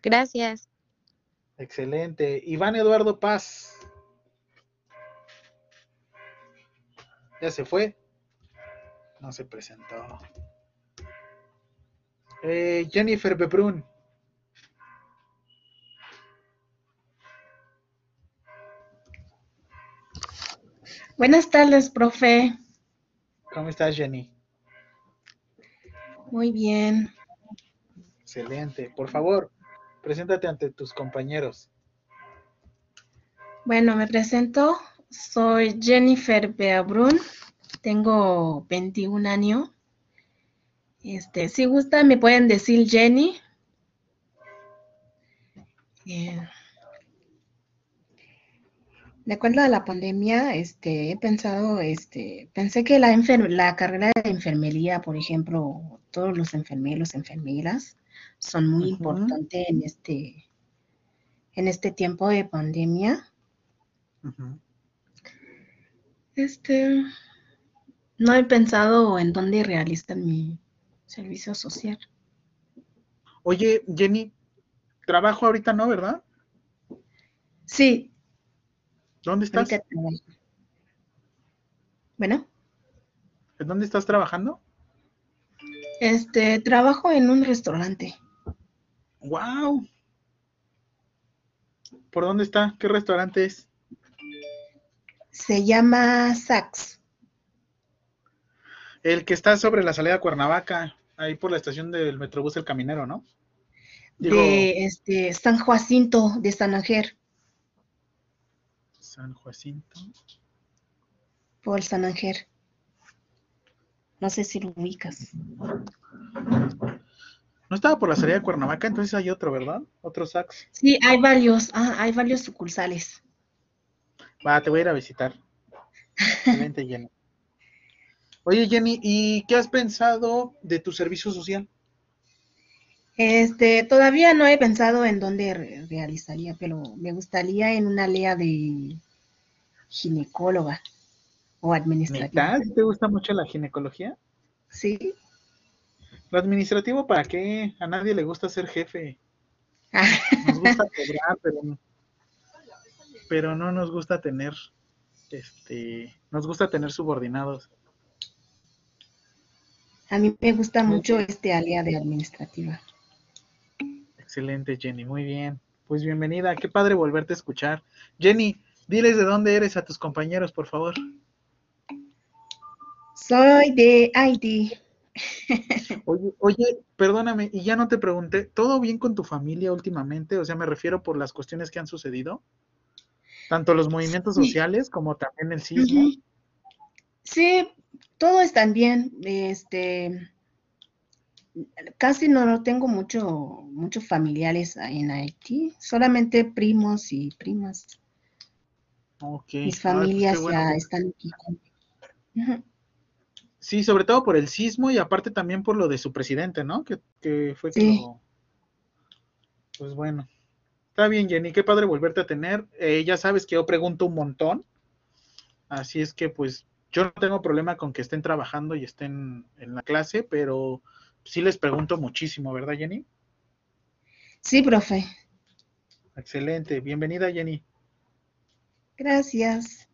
Speaker 9: Gracias.
Speaker 1: Excelente. Iván Eduardo Paz. Ya se fue. No se presentó. Eh, Jennifer Bebrun.
Speaker 11: Buenas tardes, profe.
Speaker 1: ¿Cómo estás, Jenny?
Speaker 11: Muy bien.
Speaker 1: Excelente. Por favor, preséntate ante tus compañeros.
Speaker 11: Bueno, me presento. Soy Jennifer Beabrun. Tengo 21 años. Este, si gustan, me pueden decir Jenny. Eh, de acuerdo a la pandemia, este, he pensado, este, pensé que la, enfer- la carrera de enfermería, por ejemplo, todos los enfermeros, enfermeras, son muy importantes en este, en este tiempo de pandemia. Este, no he pensado en dónde realizar mi servicio social.
Speaker 1: Oye, Jenny, trabajo ahorita no, ¿verdad?
Speaker 11: Sí,
Speaker 1: ¿Dónde estás?
Speaker 11: Bueno,
Speaker 1: ¿En dónde estás trabajando?
Speaker 11: este, trabajo en un restaurante.
Speaker 1: ¡Wow! ¿Por dónde está? ¿Qué restaurante es?
Speaker 11: Se llama Sax.
Speaker 1: El que está sobre la salida a Cuernavaca, ahí por la estación del Metrobús El Caminero, ¿no? Digo,
Speaker 11: de este San Jacinto de San Ángel,
Speaker 1: San Jacinto.
Speaker 11: por San Ángel. No sé si lo ubicas.
Speaker 1: No estaba por la salida de Cuernavaca, entonces hay otro, ¿verdad? Otro Sax.
Speaker 11: Sí, hay varios, ah, hay varios sucursales.
Speaker 1: Va, te voy a ir a visitar. <laughs> Jenny. Oye, Jenny, ¿y qué has pensado de tu servicio social?
Speaker 11: Este, todavía no he pensado en dónde re- realizaría, pero me gustaría en una área de ginecóloga o administrativa.
Speaker 1: ¿Neta? ¿Sí ¿Te gusta mucho la ginecología?
Speaker 11: Sí.
Speaker 1: Lo administrativo, ¿para qué? A nadie le gusta ser jefe. Nos gusta <laughs> cobrar, pero, no- pero no nos gusta tener, este, nos gusta tener subordinados.
Speaker 11: A mí me gusta mucho este área de administrativa.
Speaker 1: Excelente, Jenny, muy bien. Pues bienvenida, qué padre volverte a escuchar. Jenny, diles de dónde eres a tus compañeros, por favor.
Speaker 11: Soy de Haití.
Speaker 1: Oye, oye, perdóname, y ya no te pregunté, ¿todo bien con tu familia últimamente? O sea, me refiero por las cuestiones que han sucedido, tanto los movimientos
Speaker 11: Sí.
Speaker 1: sociales como también el sismo.
Speaker 11: Sí, todo está bien. Este, casi no no tengo mucho, muchos familiares en Haití, solamente primos y primas.
Speaker 1: Ok.
Speaker 11: Mis
Speaker 1: Ay, pues
Speaker 11: familias
Speaker 1: bueno.
Speaker 11: ya están aquí.
Speaker 1: Sí, sobre todo por el sismo y aparte también por lo de su presidente, ¿no? Que, que fue
Speaker 11: Sí.
Speaker 1: Pues bueno. Está bien, Jenny, qué padre volverte a tener. Eh, ya sabes que yo pregunto un montón. Así es que pues yo no tengo problema con que estén trabajando y estén en la clase, pero sí les pregunto muchísimo, ¿verdad, Jenny?
Speaker 11: Sí, profe.
Speaker 1: Excelente. Bienvenida, Jenny.
Speaker 11: Gracias.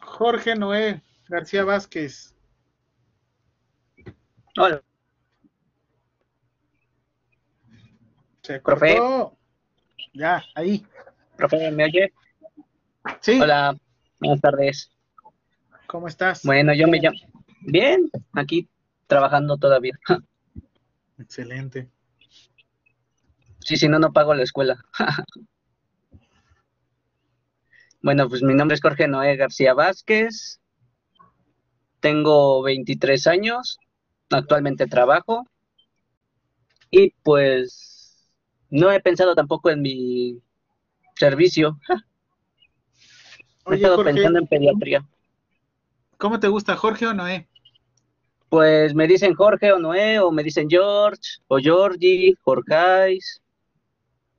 Speaker 1: Jorge Noé García Vázquez.
Speaker 12: Hola.
Speaker 1: Se
Speaker 12: Profe.
Speaker 1: cortó. Ya, ahí.
Speaker 12: Profe, ¿me oye?
Speaker 1: Sí.
Speaker 12: Hola, buenas tardes.
Speaker 1: ¿Cómo estás?
Speaker 12: Bueno, yo me llamo. Bien, aquí trabajando todavía. <laughs>
Speaker 1: Excelente.
Speaker 12: Sí, si no, no pago la escuela. <laughs> Bueno, pues mi nombre es Jorge Noé García Vázquez. Tengo 23 años. Actualmente trabajo. Y pues no he pensado tampoco en mi servicio. <laughs> He
Speaker 1: Oye,
Speaker 12: estado
Speaker 1: Jorge,
Speaker 12: pensando en pediatría.
Speaker 1: ¿Cómo te gusta, Jorge o Noé?
Speaker 12: Pues me dicen Jorge o Noé, o me dicen George, o Georgie, Jorgeis,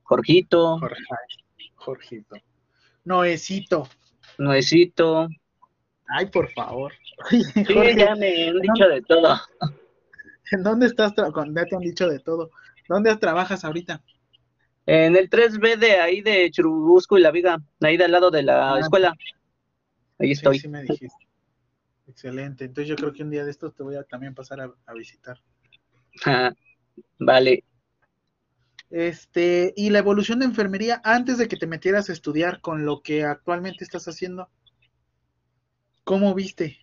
Speaker 12: Jorgito,
Speaker 1: Jorge. Jorgito. Noecito.
Speaker 12: Noecito.
Speaker 1: Ay, por favor. Oye,
Speaker 12: Sí, <laughs>
Speaker 1: Jorge,
Speaker 12: ya me han dicho de todo. <laughs>
Speaker 1: ¿en dónde estás? Ya te han dicho de todo. ¿Dónde trabajas ahorita?
Speaker 12: En el 3B de ahí de Churubusco y La Viga, ahí del lado de la
Speaker 1: Ah.
Speaker 12: escuela. Ahí
Speaker 1: Sí,
Speaker 12: estoy.
Speaker 1: sí me dijiste. Excelente. Entonces yo creo que un día de estos te voy a también pasar a, a visitar.
Speaker 12: Ah, vale.
Speaker 1: Este, y la evolución de enfermería antes de que te metieras a estudiar con lo que actualmente estás haciendo. ¿Cómo viste?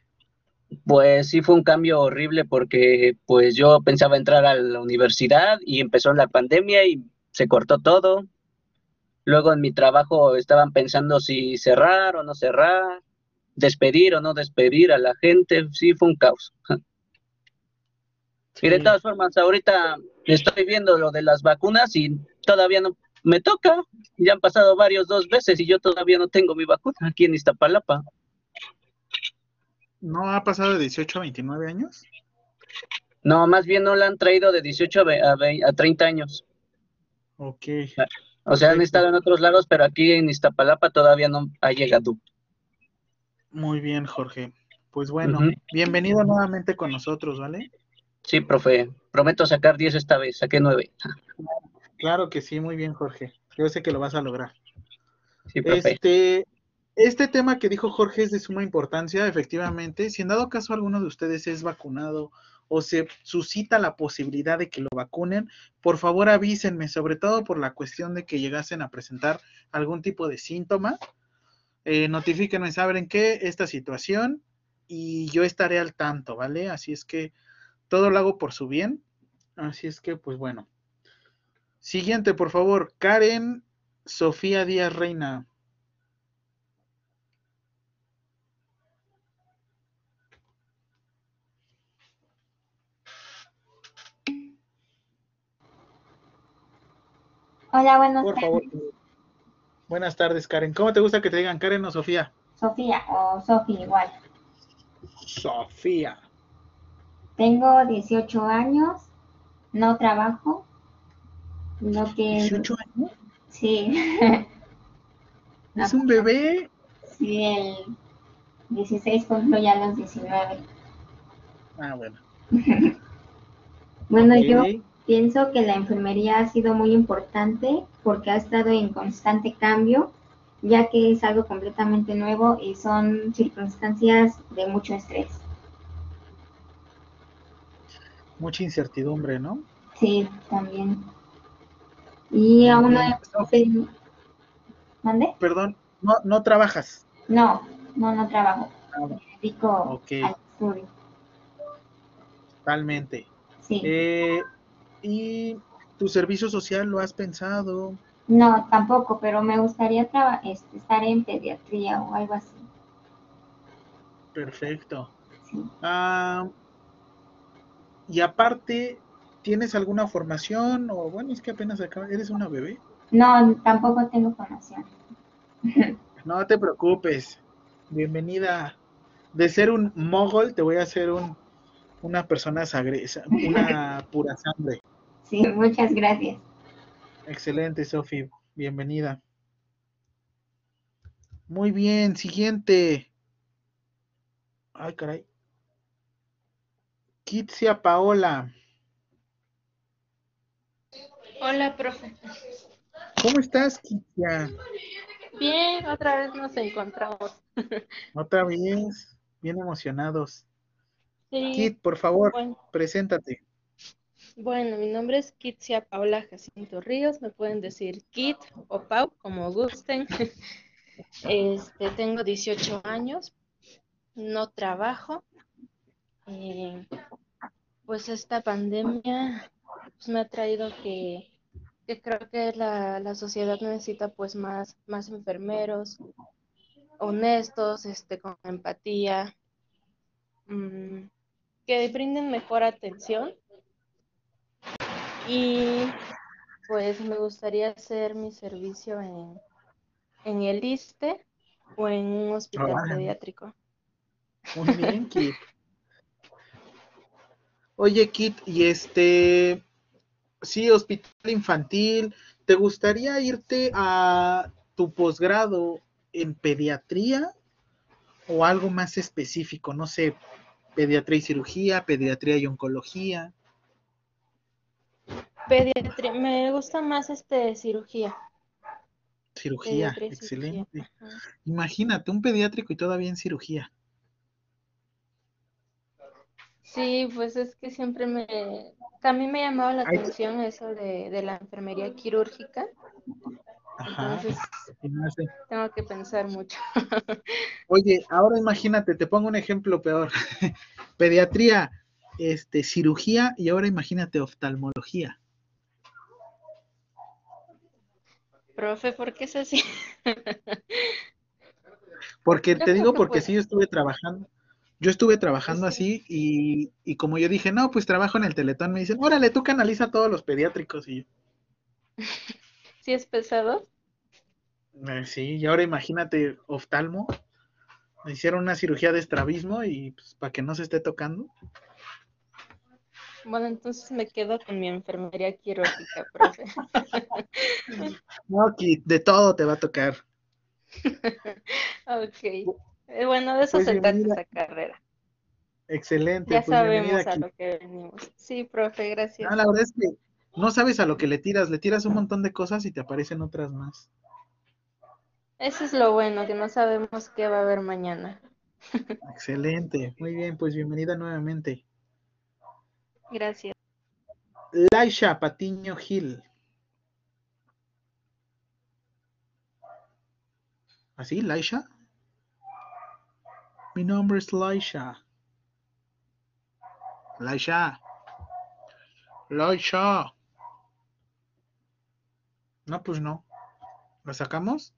Speaker 12: Pues sí fue un cambio horrible porque pues yo pensaba entrar a la universidad y empezó la pandemia y se cortó todo. Luego en mi trabajo estaban pensando si cerrar o no cerrar, despedir o no despedir a la gente. Sí fue un caos. Y de todas formas, ahorita estoy viendo lo de las vacunas y todavía no me toca. Ya han pasado varios dos veces y yo todavía no tengo mi vacuna aquí en Iztapalapa.
Speaker 1: ¿No ha pasado de 18 a 29 años?
Speaker 12: No, más bien no la han traído de 18 a, ve- a, ve- a 30 años.
Speaker 1: Ok.
Speaker 12: O sea, han estado en otros lados, pero aquí en Iztapalapa todavía no ha llegado.
Speaker 1: Muy bien, Jorge. Pues bueno, bienvenido nuevamente con nosotros, ¿vale?
Speaker 12: Sí, profe. Prometo sacar 10 esta vez. Saqué 9.
Speaker 1: Claro que sí, muy bien, Jorge. Yo sé que lo vas a lograr.
Speaker 12: Sí, profe.
Speaker 1: Este, este tema que dijo Jorge es de suma importancia, efectivamente. Si en dado caso alguno de ustedes es vacunado o se suscita la posibilidad de que lo vacunen, por favor avísenme, sobre todo por la cuestión de que llegasen a presentar algún tipo de síntoma. Eh, notifíquenme, ¿saben qué? Esta situación y yo estaré al tanto, ¿vale? Así es que todo lo hago por su bien. Así es que, pues bueno. Siguiente, por favor, Karen Sofía Díaz Reina.
Speaker 13: Hola,
Speaker 1: Por
Speaker 13: tardes.
Speaker 1: favor. Buenas tardes, Karen. ¿Cómo te gusta que te digan Karen o Sofía?
Speaker 13: Sofía o Sofi igual.
Speaker 1: Sofía.
Speaker 13: Tengo 18 años, no trabajo. Lo que...
Speaker 1: 18 años.
Speaker 13: Sí.
Speaker 1: Es un bebé.
Speaker 13: Sí, el 16 cumplo ya los 19.
Speaker 1: Ah, bueno. <laughs>
Speaker 13: Bueno, yo. Pienso que la enfermería ha sido muy importante porque ha estado en constante cambio, ya que es algo completamente nuevo y son circunstancias de mucho estrés.
Speaker 1: Mucha incertidumbre, ¿no?
Speaker 13: Sí, también. Y aún no. ¿Mande?
Speaker 1: Perdón, no, no trabajas.
Speaker 13: No, no, no trabajo.
Speaker 1: Ah,
Speaker 13: Me dedico al estudio.
Speaker 1: Totalmente.
Speaker 13: Sí.
Speaker 1: Eh, ¿Y tu servicio social lo has pensado?
Speaker 13: No, tampoco, pero me gustaría este, estar en pediatría o algo así.
Speaker 1: Perfecto.
Speaker 13: Sí.
Speaker 1: Ah, y aparte, ¿tienes alguna formación? O bueno, es que apenas acaba, eres una bebé.
Speaker 13: No, tampoco tengo formación. <laughs>
Speaker 1: No te preocupes. Bienvenida. De ser un mogol, te voy a hacer un, una persona sagre, una <laughs> pura sangre.
Speaker 13: Sí, muchas gracias.
Speaker 1: Excelente, Sofi. Bienvenida. Muy bien, siguiente. Ay, caray. Kitsia Paola.
Speaker 14: Hola, profe.
Speaker 1: ¿Cómo estás, Kitsia?
Speaker 14: Bien, otra vez nos encontramos. <laughs>
Speaker 1: Otra vez, bien emocionados.
Speaker 14: Sí,
Speaker 1: Kit, por favor,
Speaker 14: bueno.
Speaker 1: preséntate.
Speaker 14: Bueno, mi nombre es Kitsia Paula Jacinto Ríos, me pueden decir Kit o Pau, como gusten. <laughs> Este, tengo 18 años, no trabajo. Eh, pues esta pandemia pues, me ha traído que, que creo que la, la, sociedad necesita pues más, más enfermeros honestos, este, con empatía, mmm, que brinden mejor atención y pues me gustaría hacer mi servicio en, en el ISTE o en un hospital
Speaker 1: Ah,
Speaker 14: pediátrico.
Speaker 1: Muy bien, <laughs> Kit. Oye, Kit, y este, sí, hospital infantil, ¿te gustaría irte a tu posgrado en pediatría o algo más específico? No sé, pediatría y cirugía, pediatría y oncología.
Speaker 14: Pediatría, me gusta más este cirugía.
Speaker 1: Cirugía,
Speaker 14: Pediatría y cirugía,
Speaker 1: excelente. Imagínate, un pediátrico y todavía en cirugía.
Speaker 14: Sí, pues es que siempre me, a mí me llamaba la
Speaker 1: Ay,
Speaker 14: atención eso de, de la enfermería quirúrgica,
Speaker 1: Ajá.
Speaker 14: entonces
Speaker 1: y no sé.
Speaker 14: tengo que pensar mucho. <laughs>
Speaker 1: Oye, ahora imagínate, te pongo un ejemplo peor. <laughs> Pediatría, este, cirugía y ahora imagínate oftalmología.
Speaker 14: Profe, ¿por qué es así? <laughs>
Speaker 1: Porque
Speaker 14: Yo
Speaker 1: te digo
Speaker 14: que
Speaker 1: porque
Speaker 14: puede.
Speaker 1: sí yo estuve trabajando. Yo estuve trabajando así y, y como yo dije, no, pues trabajo en el Teletón, me dicen, órale, tú canaliza a todos los pediátricos. Y yo,
Speaker 14: ¿Sí es pesado?
Speaker 1: "Eh, sí, y ahora imagínate oftalmo. Me hicieron una cirugía de estrabismo y pues para que no se esté tocando.
Speaker 14: Bueno, entonces me quedo con mi enfermería quirúrgica, profe. <laughs>
Speaker 1: No, de todo te va a tocar. <laughs>
Speaker 14: Ok. Eh, Bueno, de eso
Speaker 1: Pues
Speaker 14: se trata esa carrera.
Speaker 1: Excelente,
Speaker 14: Ya
Speaker 1: pues
Speaker 14: sabemos a
Speaker 1: aquí.
Speaker 14: lo que venimos. Sí, profe, gracias.
Speaker 1: No, la verdad es que no sabes a lo que le tiras, le tiras un montón de cosas y te aparecen otras más.
Speaker 14: Eso es lo bueno, que no sabemos qué va a haber mañana. <laughs>
Speaker 1: Excelente, muy bien, pues bienvenida nuevamente.
Speaker 14: Gracias.
Speaker 1: Laisha Patiño Gil. ¿Así, Laisha? Mi nombre es Laisha. Laisha. Laisha. No, pues no. ¿Lo sacamos?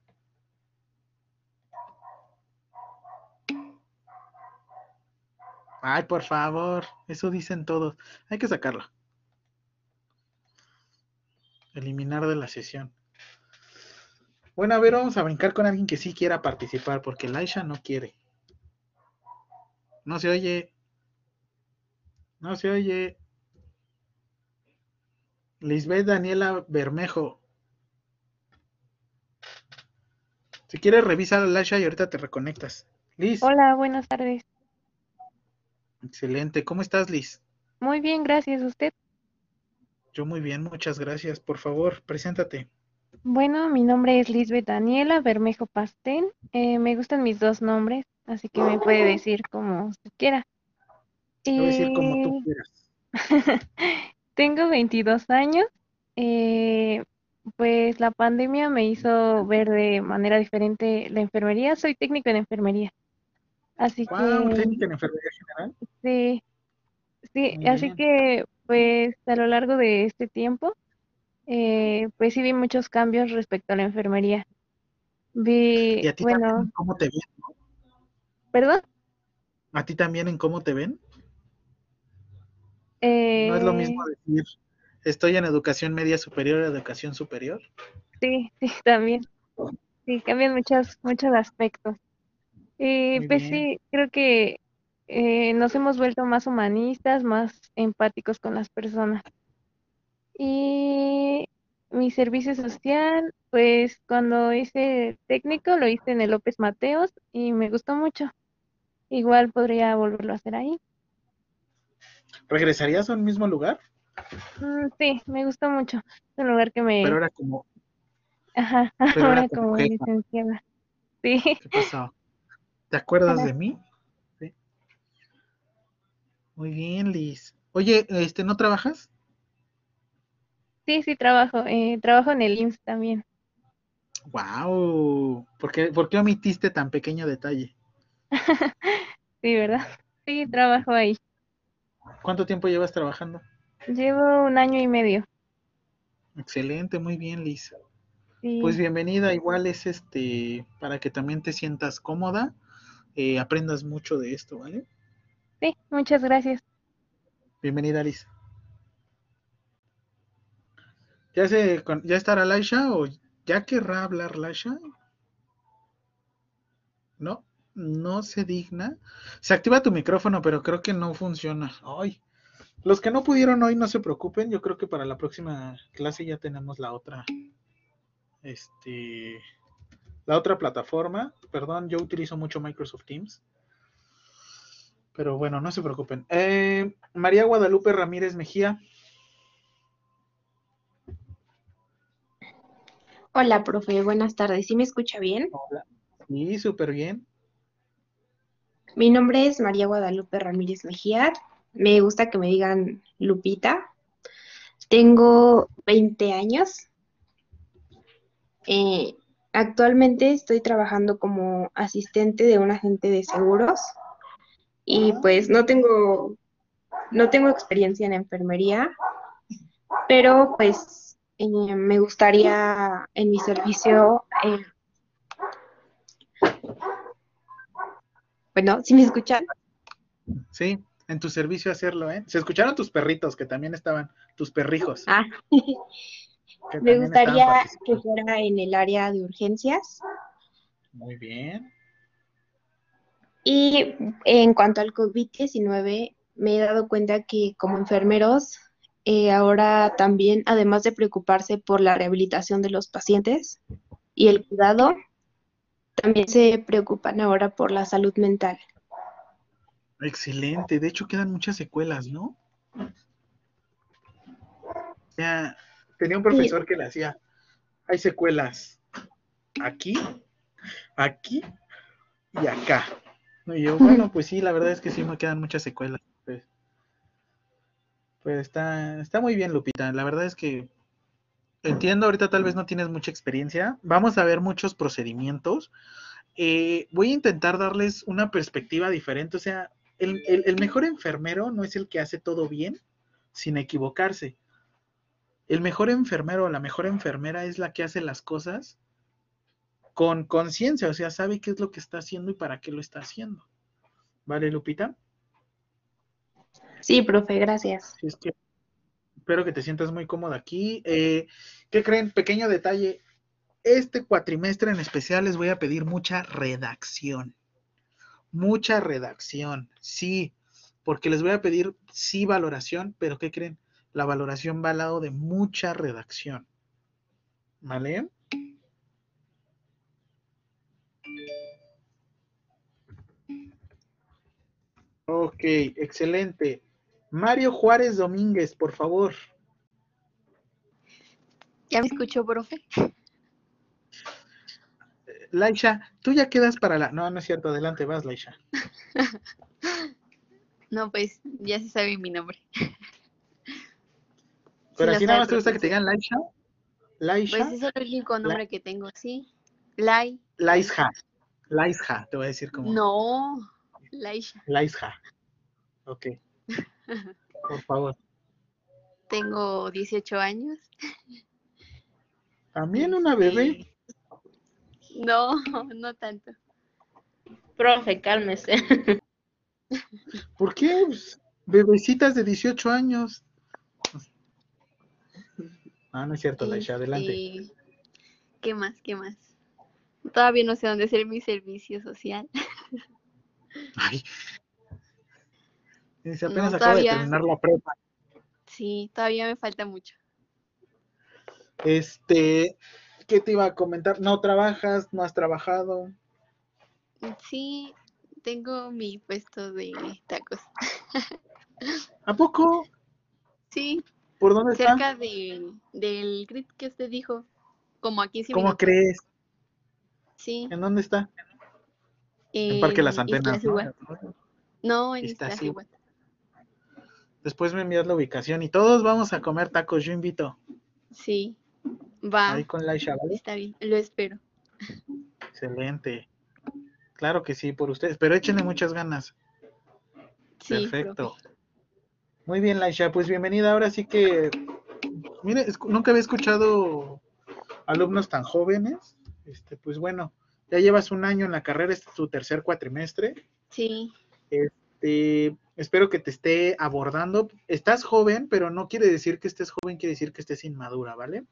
Speaker 1: Ay, por favor, eso dicen todos. Hay que sacarla. Eliminar de la sesión. Bueno, a ver, vamos a brincar con alguien que sí quiera participar, porque Laisha no quiere. No se oye. No se oye. Lisbeth Daniela Bermejo. Si quieres, revisa a Laisha y ahorita te reconectas. Liz.
Speaker 15: Hola, buenas tardes.
Speaker 1: Excelente. ¿Cómo estás, Liz?
Speaker 15: Muy bien, gracias. ¿Usted?
Speaker 1: Yo muy bien, muchas gracias. Por favor, preséntate.
Speaker 15: Bueno, mi nombre es Lisbeth Daniela Bermejo Pastén. Eh, me gustan mis dos nombres, así que me puede decir como usted quiera.
Speaker 1: Te voy a decir como tú
Speaker 15: Eh,
Speaker 1: quieras. <laughs>
Speaker 15: tengo 22 años. Eh, pues la pandemia me hizo ver de manera diferente la enfermería. Soy técnico en enfermería. Así
Speaker 1: Wow,
Speaker 15: que
Speaker 1: técnica en enfermería general.
Speaker 15: sí, sí,
Speaker 1: Muy
Speaker 15: así
Speaker 1: bien.
Speaker 15: que pues a lo largo de este tiempo, eh, pues sí vi muchos cambios respecto a la enfermería. Vi,
Speaker 1: ¿Y a ti
Speaker 15: bueno,
Speaker 1: también en cómo te ven?
Speaker 15: perdón,
Speaker 1: ¿A ti también en cómo te ven? No es lo mismo
Speaker 15: eh,
Speaker 1: decir estoy en educación media superior a educación superior.
Speaker 15: sí, sí, también. Sí, cambian muchos, muchos aspectos. Y
Speaker 1: Muy
Speaker 15: pues
Speaker 1: bien.
Speaker 15: sí, creo que eh, nos hemos vuelto más humanistas, más empáticos con las personas. Y mi servicio social, pues cuando hice técnico lo hice en el López Mateos y me gustó mucho. Igual podría volverlo a hacer ahí.
Speaker 1: ¿Regresarías a un mismo lugar?
Speaker 15: Mm, sí, me gustó mucho. Es un lugar que
Speaker 1: Pero
Speaker 15: me, <laughs>
Speaker 1: ahora como,
Speaker 15: ajá,
Speaker 1: pero ahora
Speaker 15: ahora
Speaker 1: como
Speaker 15: licenciada. Sí.
Speaker 1: ¿Qué pasó? ¿Te acuerdas de mí? Sí. Muy bien, Liz. Oye, este, ¿no trabajas?
Speaker 15: Sí, sí, trabajo. Eh, trabajo en el IMSS también.
Speaker 1: Wow. ¿Por qué, ¿Por qué omitiste tan pequeño detalle? <laughs>
Speaker 15: Sí, ¿verdad? Sí, trabajo ahí.
Speaker 1: ¿Cuánto tiempo llevas trabajando?
Speaker 15: Llevo un año y medio.
Speaker 1: Excelente, muy bien, Liz.
Speaker 15: Sí.
Speaker 1: Pues bienvenida, igual es este, para que también te sientas cómoda, eh, aprendas mucho de esto, ¿vale?
Speaker 15: Sí, muchas gracias.
Speaker 1: Bienvenida, Liz. ¿Ya, se, ¿Ya estará Laisha o ya querrá hablar Laisha? No, no se digna. Se activa tu micrófono, pero creo que no funciona. Ay, los que no pudieron hoy no se preocupen. Yo creo que para la próxima clase ya tenemos la otra, este, la otra plataforma. Perdón, yo utilizo mucho Microsoft Teams. Pero bueno, no se preocupen. Eh, María Guadalupe Ramírez Mejía.
Speaker 16: Hola, profe, buenas tardes. ¿Sí me escucha bien?
Speaker 1: Hola. Sí, súper bien.
Speaker 16: Mi nombre es María Guadalupe Ramírez Mejía. Me gusta que me digan Lupita. Tengo 20 años. Eh, actualmente estoy trabajando como asistente de un agente de seguros y pues no tengo, no tengo experiencia en enfermería, pero pues eh, me gustaría en mi servicio eh, Bueno, ¿sí me escuchan?
Speaker 1: Sí, en tu servicio hacerlo, ¿eh? Se escucharon tus perritos, que también estaban, tus perrijos.
Speaker 16: Ah, me gustaría que fuera en el área de urgencias.
Speaker 1: Muy bien.
Speaker 16: Y en cuanto al COVID-19, me he dado cuenta que como enfermeros, eh, ahora también, además de preocuparse por la rehabilitación de los pacientes y el cuidado, también se preocupan ahora por la salud mental.
Speaker 1: Excelente. De hecho, quedan muchas secuelas, ¿no? Ya, tenía un profesor que le hacía, hay secuelas aquí, aquí y acá. Y yo, bueno, pues sí, la verdad es que sí me quedan muchas secuelas. Pues, pues está, está muy bien, Lupita. La verdad es que entiendo, ahorita tal vez no tienes mucha experiencia. Vamos a ver muchos procedimientos. Eh, voy a intentar darles una perspectiva diferente. O sea, el, el- el mejor enfermero no es el que hace todo bien sin equivocarse. El mejor enfermero o la mejor enfermera es la que hace las cosas con conciencia, o sea, sabe qué es lo que está haciendo y para qué lo está haciendo. ¿Vale, Lupita?
Speaker 16: Sí, profe, gracias.
Speaker 1: Sí, es que espero que te sientas muy cómoda aquí. Eh, ¿Qué creen? Pequeño detalle. Este cuatrimestre en especial les voy a pedir mucha redacción. Mucha redacción, sí, porque les voy a pedir sí valoración, pero ¿qué creen? La valoración va al lado de mucha redacción. ¿Vale? Ok, excelente. Mario Juárez Domínguez, por favor.
Speaker 17: ¿Ya me escuchó, profe?
Speaker 1: Laisha, tú ya quedas para la... No, no es cierto, adelante, vas, Laisha. <laughs>
Speaker 17: No, pues ya se sabe mi nombre.
Speaker 1: Pero
Speaker 17: lo
Speaker 1: así nada más te gusta que te digan Laisha. Laisha.
Speaker 17: Pues es el único nombre que tengo, sí. Lai.
Speaker 1: Laisha. Laisha, te voy a decir como.
Speaker 17: No, Laisha.
Speaker 1: Laisha. Ok, <laughs> por favor.
Speaker 17: Tengo 18 años.
Speaker 1: También una bebé.
Speaker 17: No, <laughs> no tanto.
Speaker 5: Profe, cálmese. <laughs>
Speaker 1: ¿Por qué? Pues, Bebecitas de 18 años. Ah, no es cierto, Laisha, adelante.
Speaker 17: Este, ¿Qué más? ¿Qué más? Todavía no sé dónde hacer mi servicio social. <laughs>
Speaker 1: Ay. Dice, apenas
Speaker 17: No,
Speaker 1: acabo de terminar la prepa.
Speaker 17: Sí, todavía me falta mucho.
Speaker 1: Este, ¿qué te iba a comentar? ¿No trabajas? ¿No has trabajado?
Speaker 17: Sí, tengo mi puesto de tacos.
Speaker 1: ¿A poco?
Speaker 17: Sí,
Speaker 1: ¿Por dónde está?
Speaker 17: cerca de, del grid que usted dijo, como a 15
Speaker 1: ¿Cómo
Speaker 17: minutos.
Speaker 1: crees?
Speaker 17: Sí,
Speaker 1: ¿En dónde está? En Parque Las
Speaker 17: en
Speaker 1: Antenas, ¿no?
Speaker 17: No, en
Speaker 1: Iztaccíhuatl. Después me envías la ubicación y todos vamos a comer tacos, yo invito.
Speaker 17: Sí, va,
Speaker 1: Ahí con Laisha, ¿vale?
Speaker 17: está bien, lo espero.
Speaker 1: Excelente. Claro que sí, por ustedes, pero échenle muchas ganas.
Speaker 17: Sí,
Speaker 1: Perfecto. Muy bien, Laisha, pues bienvenida. Ahora sí que, mire, nunca había escuchado alumnos tan jóvenes. Este, pues bueno, ya llevas un año en la carrera, este es tu tercer cuatrimestre.
Speaker 17: Sí,
Speaker 1: Este, espero que te esté abordando. Estás joven, pero no quiere decir que estés joven, quiere decir que estés inmadura, ¿vale?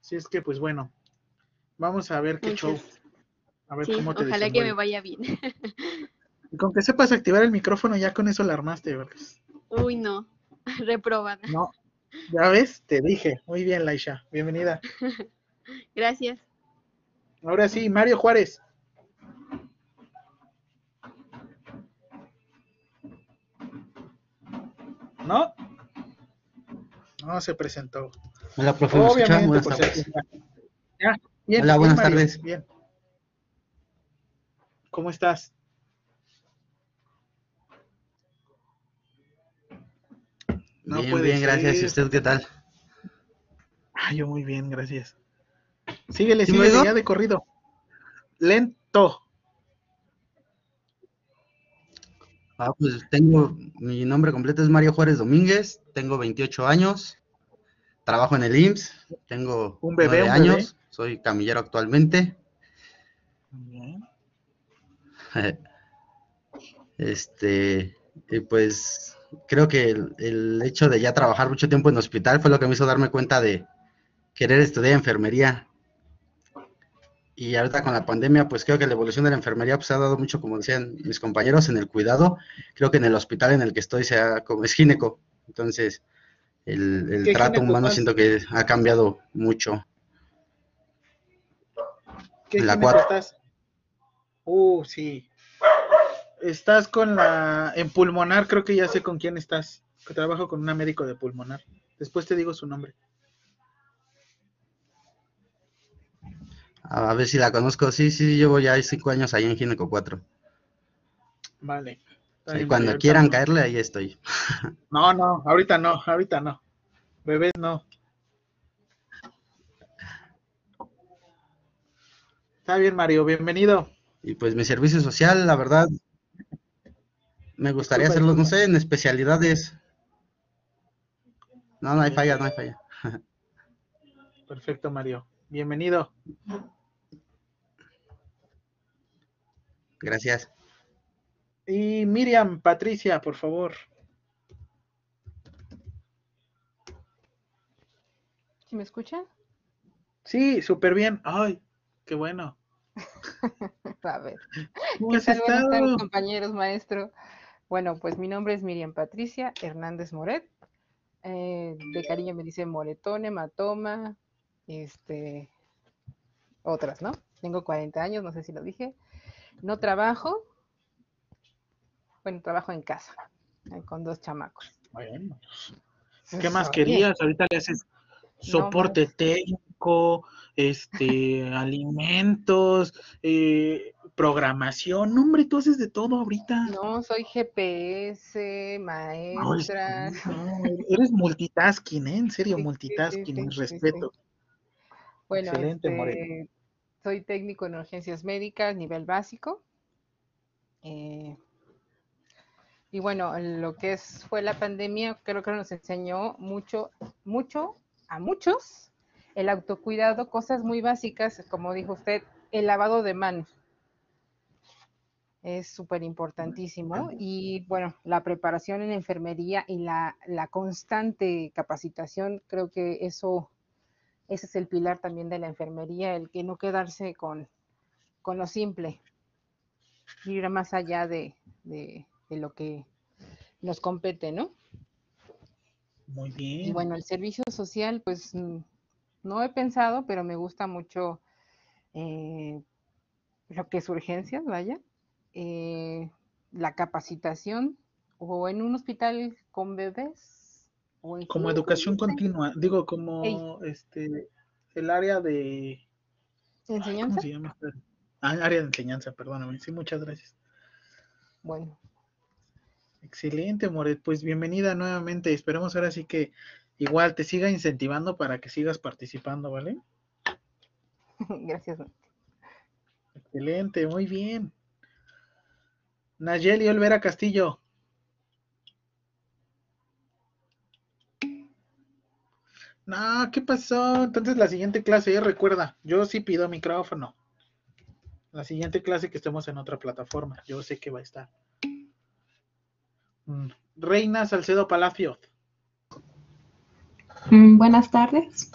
Speaker 1: Así es que, pues bueno, vamos a ver qué show. A ver
Speaker 17: Sí,
Speaker 1: cómo te
Speaker 17: ojalá que me vaya bien. <laughs>
Speaker 1: Y con que sepas activar el micrófono, ya con eso la armaste, ¿verdad?
Speaker 17: Uy, no, <laughs> reprobada.
Speaker 1: No, ya ves, te dije. Muy bien, Laisha, bienvenida. <laughs>
Speaker 17: Gracias.
Speaker 1: Ahora sí, Mario Juárez. ¿No? No se presentó.
Speaker 18: Hola, profe, ¿me escucha? Buenas
Speaker 1: por
Speaker 18: tardes.
Speaker 1: ser- Ya, bien,
Speaker 18: Hola, buenas tardes.
Speaker 1: Bien. ¿Cómo estás? No
Speaker 18: bien, bien, gracias. ¿Y usted qué tal?
Speaker 1: Ah, yo muy bien, gracias. Síguele,
Speaker 18: ¿Sí
Speaker 1: síguele ya de corrido. Lento.
Speaker 18: Ah, pues tengo, mi nombre completo es Mario Juárez Domínguez, tengo 28 años, trabajo en el IMSS, tengo
Speaker 1: Un bebé,
Speaker 18: nueve
Speaker 1: un bebé.
Speaker 18: años, soy camillero actualmente.
Speaker 1: Bien.
Speaker 18: Este, y pues creo que el, el hecho de ya trabajar mucho tiempo en hospital fue lo que me hizo darme cuenta de querer estudiar enfermería. Y ahorita con la pandemia, pues creo que la evolución de la enfermería pues ha dado mucho, como decían mis compañeros, en el cuidado. Creo que en el hospital en el que estoy sea como es gineco. Entonces, el, el
Speaker 1: ¿Qué
Speaker 18: trato humano siento que ha cambiado mucho.
Speaker 1: ¿Qué
Speaker 18: En la
Speaker 1: gineco
Speaker 18: cuatro.
Speaker 1: estás? Uh, sí. Estás con la... En pulmonar, creo que ya sé con quién estás. Que trabajo con una médico de pulmonar. Después te digo su nombre.
Speaker 18: A ver si la conozco. Sí, sí, llevo ya cinco años ahí en Gineco 4.
Speaker 1: Vale.
Speaker 18: Sí, cuando quieran
Speaker 1: no.
Speaker 18: caerle, ahí estoy. <laughs>
Speaker 1: No, no, ahorita no, ahorita no. Bebés no. Está bien, Mario, bienvenido.
Speaker 18: Y pues mi servicio social, la verdad, me gustaría hacerlo, no sé, en especialidades. No, no hay falla, no hay falla. <laughs>
Speaker 1: Perfecto, Mario. Bienvenido.
Speaker 18: Gracias.
Speaker 1: Y Miriam, Patricia, por favor.
Speaker 19: ¿Sí me escuchan?
Speaker 1: Sí, súper bien. Ay, qué bueno. <laughs>
Speaker 19: A ver.
Speaker 1: ¿Cómo
Speaker 19: ¿Qué
Speaker 1: has
Speaker 19: tardes,
Speaker 1: estado?
Speaker 19: compañeros, maestro. Bueno, pues mi nombre es Miriam Patricia Hernández Moret. Eh, de cariño me dice Moretón, hematoma, este, otras, ¿no? Tengo 40 años, no sé si lo dije. No trabajo. Bueno, trabajo en casa, eh, con dos chamacos.
Speaker 1: Bueno. ¿Qué más querías? Ahorita le haces soporte técnico, este, <laughs> alimentos, eh, programación. No, hombre, tú haces de todo ahorita.
Speaker 19: No, soy GPS, maestra.
Speaker 1: no, <laughs> eres multitasking, ¿eh? En serio,
Speaker 19: Sí,
Speaker 1: multitasking,
Speaker 19: sí, sí,
Speaker 1: respetos.
Speaker 19: Bueno,
Speaker 1: Excelente, Moreno.
Speaker 19: este, soy técnico en urgencias médicas, nivel básico. Eh, y bueno, lo que es, fue la pandemia, creo que nos enseñó mucho, mucho a muchos el autocuidado, cosas muy básicas, como dijo usted, el lavado de manos. Es súper importantísimo. Y bueno, la preparación en enfermería y la, la constante capacitación, creo que eso, ese es el pilar también de la enfermería, el que no quedarse con, con lo simple, ir más allá de, de, de lo que nos compete, ¿no?
Speaker 1: Muy
Speaker 19: Y
Speaker 1: bien.
Speaker 19: bueno, el servicio social, pues mm, no he pensado, pero me gusta mucho eh, lo que es urgencias, vaya, eh, la capacitación o en un hospital con bebés o en
Speaker 1: Como educación continua, digo,
Speaker 19: Ey,
Speaker 1: como este, el área de, ay, ¿cómo
Speaker 19: ¿enseñanza?
Speaker 1: se llama? Ah, área de enseñanza, perdóname. Sí, muchas gracias.
Speaker 19: Bueno,
Speaker 1: Excelente, Moret. Pues bienvenida nuevamente. Esperemos ahora sí que igual te siga incentivando para que sigas participando, ¿vale? <laughs>
Speaker 19: Gracias.
Speaker 1: Excelente, muy bien. Nayeli Olvera Castillo. No, ¿qué pasó? Entonces la siguiente clase, eh, recuerda, yo sí pido micrófono. La siguiente clase que estemos en otra plataforma, yo sé que va a estar. Reina Salcedo Palacio.
Speaker 20: Mm, buenas tardes.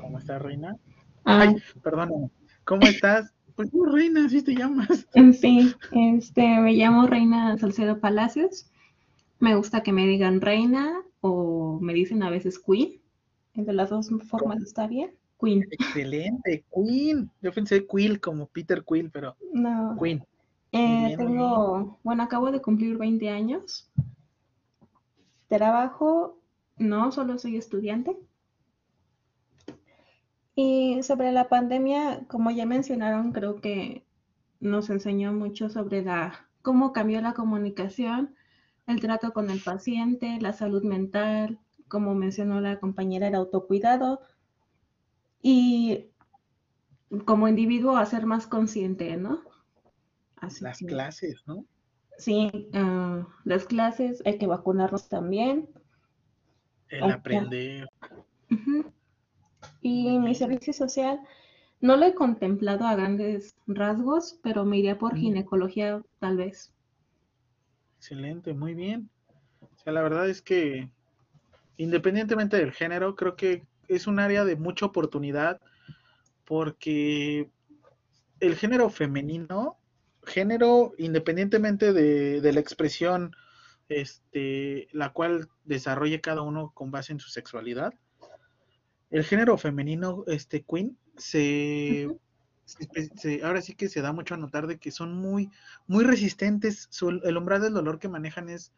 Speaker 1: ¿Cómo estás, Reina?
Speaker 20: Ah,
Speaker 1: Ay, perdóname. ¿Cómo estás? Pues no, Reina, así te llamas. <laughs>
Speaker 20: sí, este, me llamo Reina Salcedo Palacios. Me gusta que me digan Reina o me dicen a veces Queen. De las dos formas está bien. Queen.
Speaker 1: Excelente, Queen. Yo pensé Quill como Peter Quill, pero
Speaker 20: No.
Speaker 1: Queen.
Speaker 20: Eh, tengo, bueno, acabo de cumplir 20 años. Trabajo, no, solo soy estudiante. Y sobre la pandemia, como ya mencionaron, creo que nos enseñó mucho sobre la, cómo cambió la comunicación, el trato con el paciente, la salud mental, como mencionó la compañera, el autocuidado y como individuo a ser más consciente, ¿no? Así
Speaker 1: Las
Speaker 20: que-
Speaker 1: clases, ¿no?
Speaker 20: Sí, ah, las clases, hay que vacunarnos también.
Speaker 1: El aprender.
Speaker 20: Y mi servicio social no lo he contemplado a grandes rasgos, pero me iría por
Speaker 1: Mm.
Speaker 20: ginecología tal vez.
Speaker 1: Excelente, muy bien. O sea, la verdad es que independientemente del género, creo que es un área de mucha oportunidad porque el género femenino, género independientemente de, de la expresión este, la cual desarrolle cada uno con base en su sexualidad, el género femenino, este Queen, se, se- se- ahora sí que se da mucho a notar de que son muy, muy resistentes, su- el umbral del dolor que manejan es,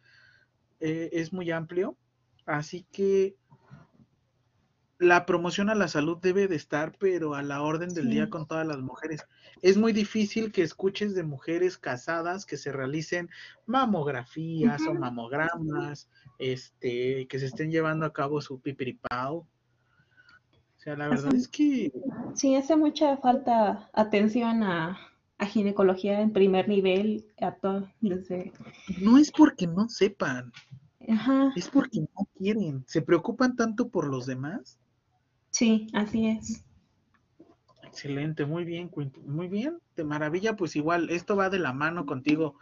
Speaker 1: eh, es muy amplio, así que la promoción a la salud debe de estar, pero a la orden del día con todas las mujeres. Es muy difícil que escuches de mujeres casadas que se realicen mamografías o mamogramas, este, que se estén llevando a cabo su pipiripao. O sea, la verdad
Speaker 20: Hace-
Speaker 1: es que
Speaker 20: Sí, hace mucha falta atención a, a ginecología en primer nivel, a todo, desde...
Speaker 1: no es porque no sepan,
Speaker 20: Ajá,
Speaker 1: es porque no quieren. Se preocupan tanto por los demás.
Speaker 20: Sí, así es.
Speaker 1: Excelente, muy bien, muy bien, de maravilla, pues igual, esto va de la mano contigo.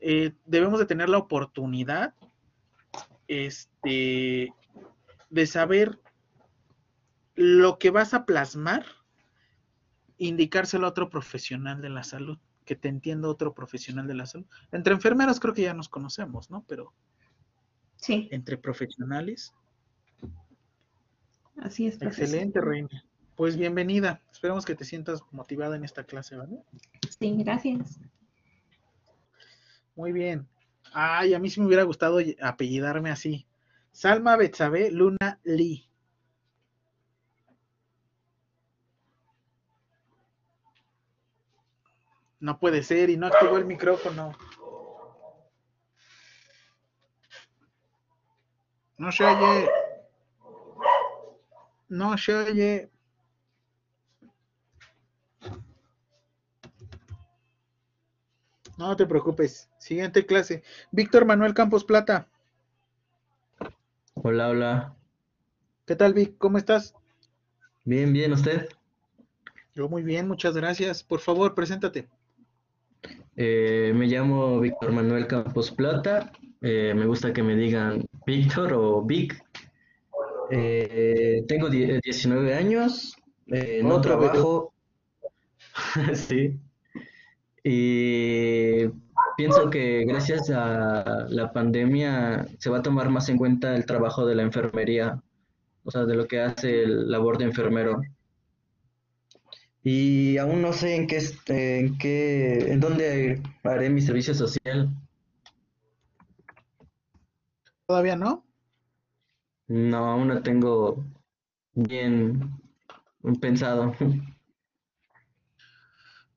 Speaker 1: Eh, debemos de tener la oportunidad, este, de saber lo que vas a plasmar, indicárselo a otro profesional de la salud, que te entienda otro profesional de la salud. Entre enfermeros creo que ya nos conocemos, ¿no? Pero
Speaker 20: Sí,
Speaker 1: entre profesionales,
Speaker 20: así es, profesor.
Speaker 1: excelente, Reina. Pues bienvenida. Esperemos que te sientas motivada en esta clase, ¿vale?
Speaker 20: Sí, gracias.
Speaker 1: Muy bien. Ay, a mí sí me hubiera gustado apellidarme así. Salma Betsabe Luna Lee. No puede ser y no activó el micrófono. No se oye. No se oye. No te preocupes. Siguiente clase. Víctor Manuel Campos Plata.
Speaker 21: Hola, hola.
Speaker 1: ¿Qué tal, Vic? ¿Cómo estás?
Speaker 21: Bien, bien, ¿usted?
Speaker 1: Yo muy bien, muchas gracias. Por favor, preséntate.
Speaker 21: Eh, me llamo Víctor Manuel Campos Plata. Eh, me gusta que me digan Víctor o Vic. Eh, tengo die- 19 años. eh, no trabajo. <laughs> Sí. Y pienso que gracias a la pandemia se va a tomar más en cuenta el trabajo de la enfermería, o sea, de lo que hace el labor de enfermero. Y aún no sé en qué, en qué, en dónde haré mi servicio social.
Speaker 1: ¿Todavía no?
Speaker 21: No, aún no tengo bien pensado.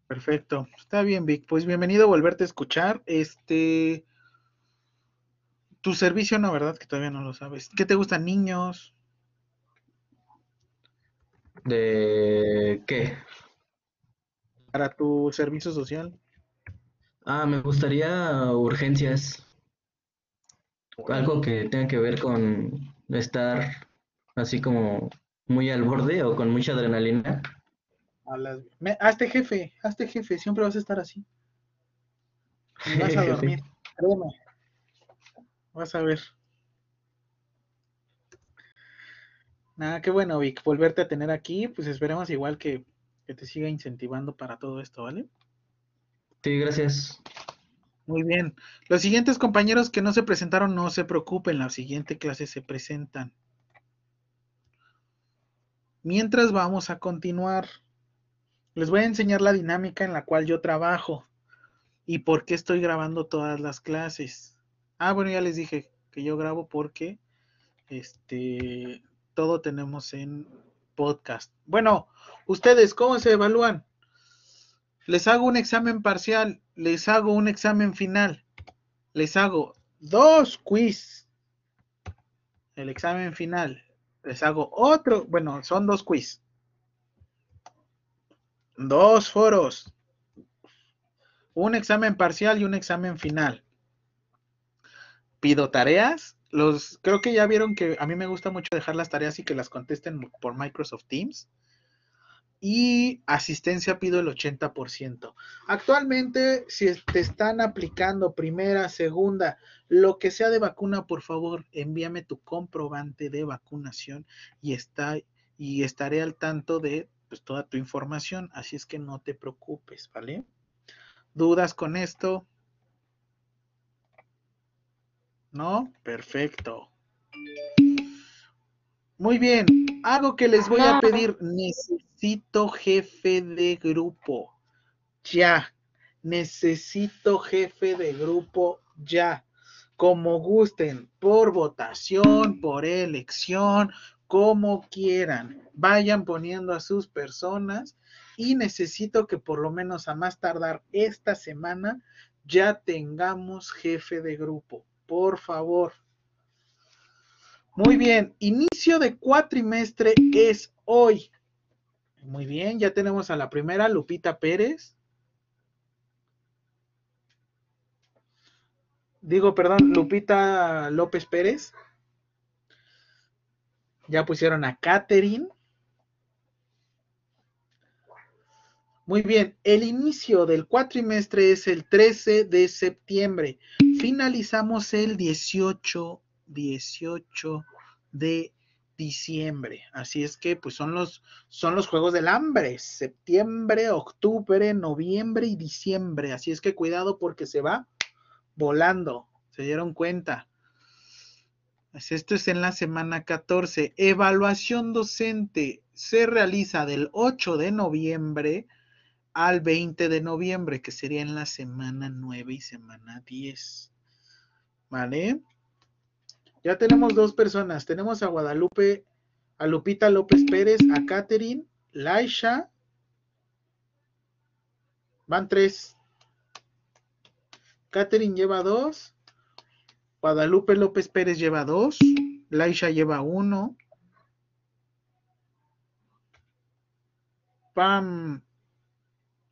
Speaker 1: Perfecto. Está bien, Vic. Pues bienvenido a volverte a escuchar. Este. Tu servicio no, ¿verdad? Que todavía no lo sabes. ¿Qué te gustan niños?
Speaker 21: ¿De qué?
Speaker 1: Para tu servicio social.
Speaker 21: Ah, me gustaría urgencias. Algo que tenga que ver con estar así como muy al borde o con mucha adrenalina.
Speaker 1: A las- me- hazte jefe, hazte jefe, siempre vas a estar así. Y vas a <laughs> dormir, créeme. Vas a ver. Nada, qué bueno, Vic, volverte a tener aquí, pues esperemos igual que, que te siga incentivando para todo esto, ¿vale?
Speaker 21: Sí, gracias.
Speaker 1: Muy bien. Los siguientes compañeros que no se presentaron, no se preocupen, la siguiente clase se presentan. Mientras vamos a continuar, les voy a enseñar la dinámica en la cual yo trabajo y por qué estoy grabando todas las clases. Ah, bueno, ya les dije que yo grabo porque este todo tenemos en podcast. Bueno, ustedes, ¿cómo se evalúan? Les hago un examen parcial, les hago un examen final, les hago dos quiz. El examen final, les hago otro, bueno, son dos quiz. Dos foros. Un examen parcial y un examen final. Pido tareas. Los, creo que ya vieron que a mí me gusta mucho dejar las tareas y que las contesten por Microsoft Teams y asistencia pido el 80%. Actualmente, si te están aplicando primera, segunda, lo que sea de vacuna, por favor, envíame tu comprobante de vacunación y, está, y estaré al tanto de pues, toda tu información, así es que no te preocupes, ¿vale? ¿Dudas con esto? ¿No? Perfecto. Muy bien, algo que les voy a pedir, necesito jefe de grupo, ya, necesito jefe de grupo, ya, como gusten, por votación, por elección, como quieran, vayan poniendo a sus personas y necesito que por lo menos a más tardar esta semana ya tengamos jefe de grupo, por favor. Muy bien, inicio de cuatrimestre es hoy. Muy bien, ya tenemos a la primera, Lupita Pérez. Digo, perdón, Lupita López Pérez. Ya pusieron a Catherine. Muy bien, el inicio del cuatrimestre es el 13 de septiembre. Finalizamos el 18, 18 de diciembre. Así es que pues son los son los juegos del hambre, septiembre, octubre, noviembre y diciembre. Así es que cuidado porque se va volando. ¿Se dieron cuenta? Pues esto es en la semana 14. Evaluación docente se realiza del 8 de noviembre al 20 de noviembre, que sería en la semana 9 y semana 10. ¿Vale? Ya tenemos dos personas. Tenemos a Guadalupe, a Lupita López Pérez, a Catherine, Laisha. Van tres. Catherine lleva dos. Guadalupe López Pérez lleva dos. Laisha lleva uno. Pam.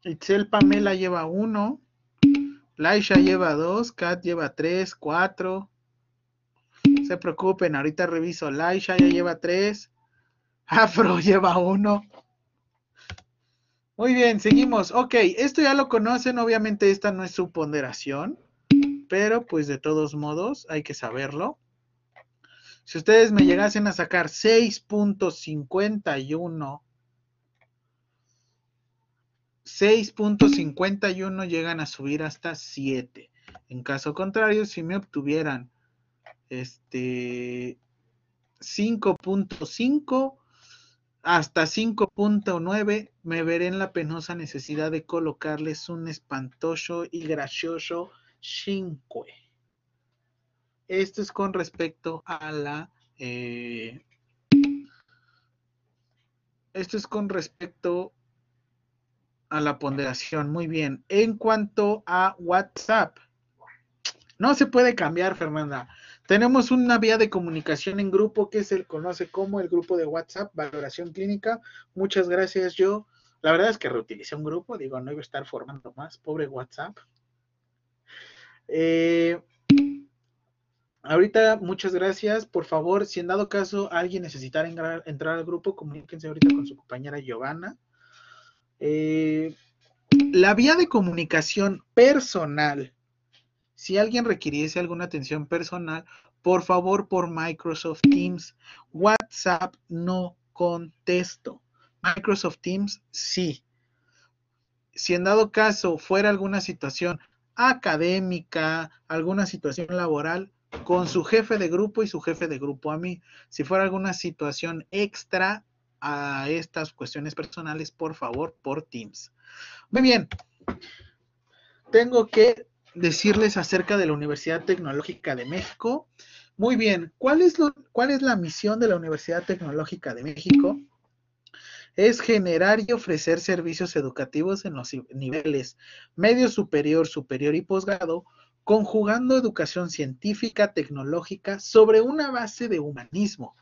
Speaker 1: Itzel Pamela lleva uno. Laisha lleva dos. Kat lleva tres, cuatro. Se preocupen, ahorita reviso. Laisha ya lleva tres. <laughs> Afro lleva uno. Muy bien, seguimos. Ok, esto ya lo conocen. Obviamente esta no es su ponderación. Pero pues de todos modos hay que saberlo. Si ustedes me llegasen a sacar 6.51 6.51 llegan a subir hasta 7. En caso contrario, si me obtuvieran este 5.5 hasta 5.9, me veré en la penosa necesidad de colocarles un espantoso y gracioso 5. Esto es con respecto a la eh, esto es con respecto a la ponderación. Muy bien. En cuanto a WhatsApp, no se puede cambiar, Fernanda. Tenemos una vía de comunicación en grupo que se conoce como el grupo de WhatsApp, valoración clínica. Muchas gracias, yo. La verdad es que reutilicé un grupo, digo, no iba a estar formando más, pobre WhatsApp. Eh, ahorita, muchas gracias. Por favor, si en dado caso alguien necesitara entrar, al grupo, comuníquense ahorita con su compañera Giovanna. Eh, la vía de comunicación personal si alguien requiriese alguna atención personal, por favor por Microsoft Teams. WhatsApp no contesto. Microsoft Teams sí. Si en dado caso fuera alguna situación académica, alguna situación laboral, con su jefe de grupo y su jefe de grupo a mí. Si fuera alguna situación extra a estas cuestiones personales, por favor, por Teams. Muy bien. Tengo que decirles acerca de la Universidad Tecnológica de México. Muy bien, ¿cuál es, lo, ¿cuál es la misión de la Universidad Tecnológica de México? Es generar y ofrecer servicios educativos en los niveles medio superior, superior y posgrado, conjugando educación científica, tecnológica, sobre una base de humanismo.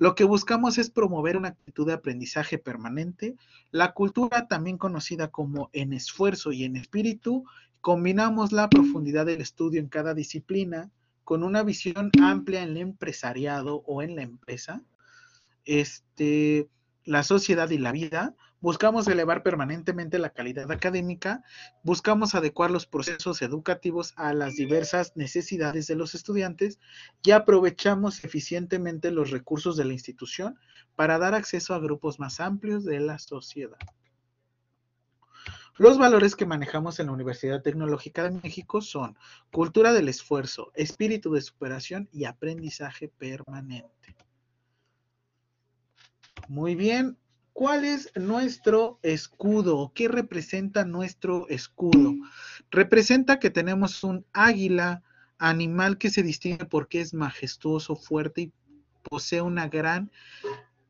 Speaker 1: Lo que buscamos es promover una actitud de aprendizaje permanente, la cultura también conocida como en esfuerzo y en espíritu, Combinamos la profundidad del estudio en cada disciplina con una visión amplia en el empresariado o en la empresa, este, la sociedad y la vida. Buscamos elevar permanentemente la calidad académica, buscamos adecuar los procesos educativos a las diversas necesidades de los estudiantes y aprovechamos eficientemente los recursos de la institución para dar acceso a grupos más amplios de la sociedad. Los valores que manejamos en la Universidad Tecnológica de México son cultura del esfuerzo, espíritu de superación y aprendizaje permanente. Muy bien, ¿cuál es nuestro escudo? ¿Qué representa nuestro escudo? Representa que tenemos un águila, animal que se distingue porque es majestuoso, fuerte y posee una gran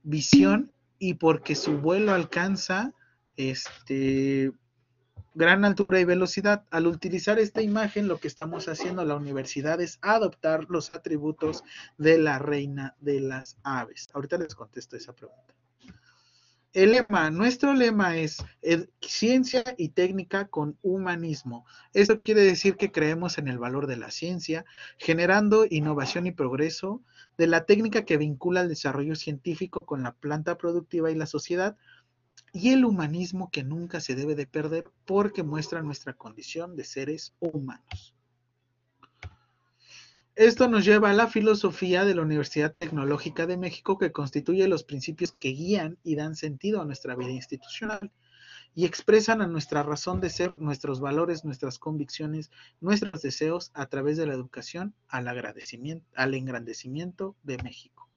Speaker 1: visión y porque su vuelo alcanza este gran altura y velocidad. Al utilizar esta imagen, lo que estamos haciendo la universidad es adoptar los atributos de la reina de las aves. Ahorita les contesto esa pregunta. El lema, nuestro lema es ciencia y técnica con humanismo. Esto quiere decir que creemos en el valor de la ciencia, generando innovación y progreso, de la técnica que vincula el desarrollo científico con la planta productiva y la sociedad, y el humanismo que nunca se debe de perder porque muestra nuestra condición de seres humanos. Esto nos lleva a la filosofía de la Universidad Tecnológica de México que constituye los principios que guían y dan sentido a nuestra vida institucional y expresan a nuestra razón de ser, nuestros valores, nuestras convicciones, nuestros deseos a través de la educación al agradecimiento, al engrandecimiento de México.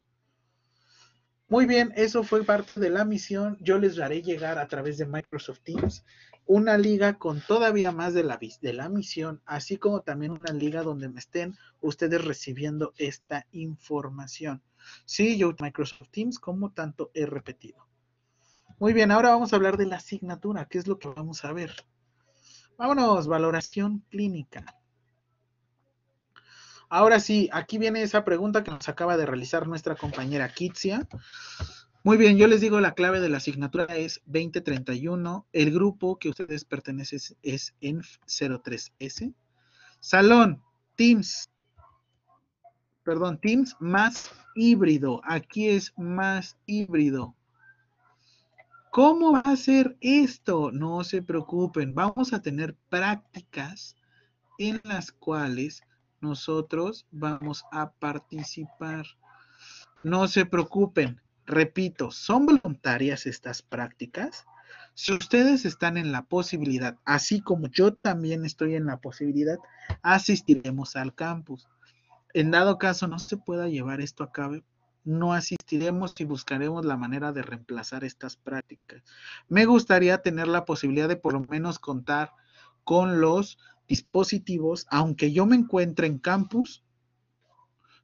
Speaker 1: Muy bien, eso fue parte de la misión. Yo les haré llegar a través de Microsoft Teams una liga con todavía más de la, de la misión, así como también una liga donde me estén ustedes recibiendo esta información. Sí, yo Microsoft Teams, como tanto he repetido. Muy bien, ahora vamos a hablar de la asignatura, ¿qué es lo que vamos a ver? Vámonos, valoración clínica. Ahora sí, aquí viene esa pregunta que nos acaba de realizar nuestra compañera Kitsia. Muy bien, yo les digo la clave de la asignatura es 2031. El grupo que ustedes pertenecen es ENF03S. Salón, Teams. Perdón, Teams más híbrido. Aquí es más híbrido. ¿Cómo va a ser esto? No se preocupen. Vamos a tener prácticas en las cuales nosotros vamos a participar. No se preocupen, repito, son voluntarias estas prácticas. Si ustedes están en la posibilidad, así como yo también estoy en la posibilidad, asistiremos al campus. En dado caso no se pueda llevar esto a cabo, no asistiremos y buscaremos la manera de reemplazar estas prácticas. Me gustaría tener la posibilidad de por lo menos contar con los dispositivos, aunque yo me encuentre en campus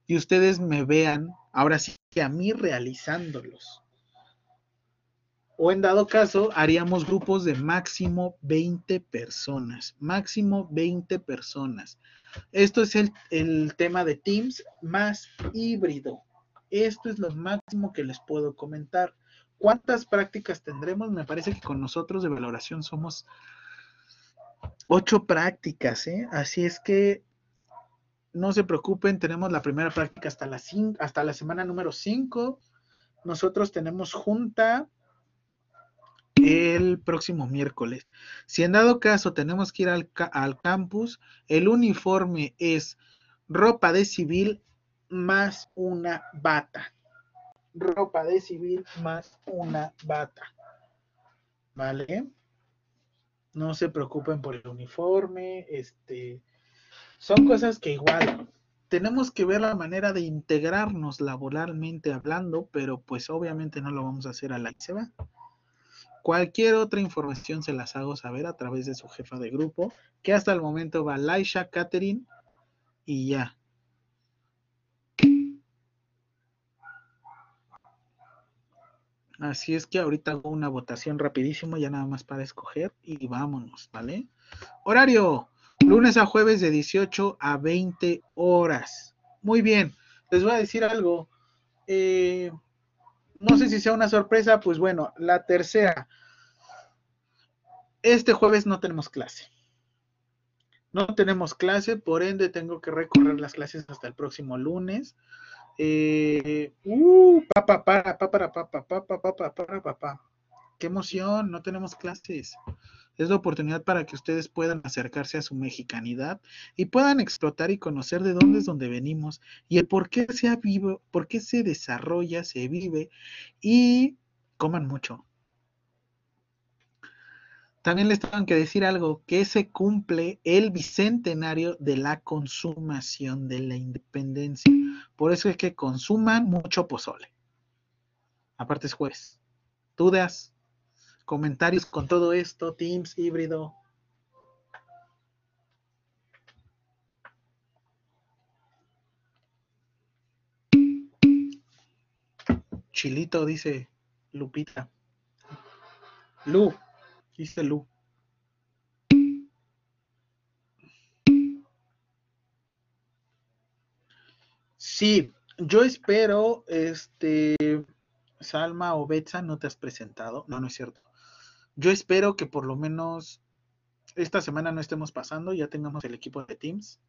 Speaker 1: y ustedes me vean, ahora sí que a mí realizándolos. O en dado caso, haríamos grupos de máximo 20 personas. Máximo 20 personas. Esto es el, el tema de Teams más híbrido. Esto es lo máximo que les puedo comentar. ¿Cuántas prácticas tendremos? Me parece que con nosotros de valoración somos ocho prácticas, ¿eh? Así es que no se preocupen, tenemos la primera práctica hasta la, semana número 5. Nosotros tenemos junta el próximo miércoles. Si en dado caso tenemos que ir al, al campus, el uniforme es ropa de civil más una bata. Ropa de civil más una bata. ¿Vale? No se preocupen por el uniforme, este, son cosas que igual tenemos que ver la manera de integrarnos laboralmente hablando, pero pues obviamente no lo vamos a hacer a la que se va. Cualquier otra información se las hago saber a través de su jefa de grupo, que hasta el momento va Laisha, Catherine y ya. Así es que ahorita hago una votación rapidísimo, ya nada más para escoger y vámonos, ¿vale? Horario, lunes a jueves de 18 a 20 horas. Muy bien, les voy a decir algo. Eh, no sé si sea una sorpresa, pues bueno, la tercera. Este jueves no tenemos clase. No tenemos clase, por ende tengo que recorrer las clases hasta el próximo lunes. Eh, uh, papá, para, para, papá, papá, papá, para, papá. Qué emoción, no tenemos clases. Es la oportunidad para que ustedes puedan acercarse a su mexicanidad y puedan explotar y conocer de dónde es donde venimos y el por qué se vivo, por qué se desarrolla, se vive y coman mucho. También les tengo que decir algo, que se cumple el bicentenario de la consumación de la independencia. Por eso es que consuman mucho pozole. Aparte es jueves. ¿Dudas? ¿Comentarios con todo esto? ¿Teams híbrido? Chilito, dice Lupita. Lu, dice Lu. Sí, yo espero, este, Salma o Betsa, no te has presentado. No, no es cierto. Yo espero que por lo menos esta semana no estemos pasando, ya tengamos el equipo de Teams.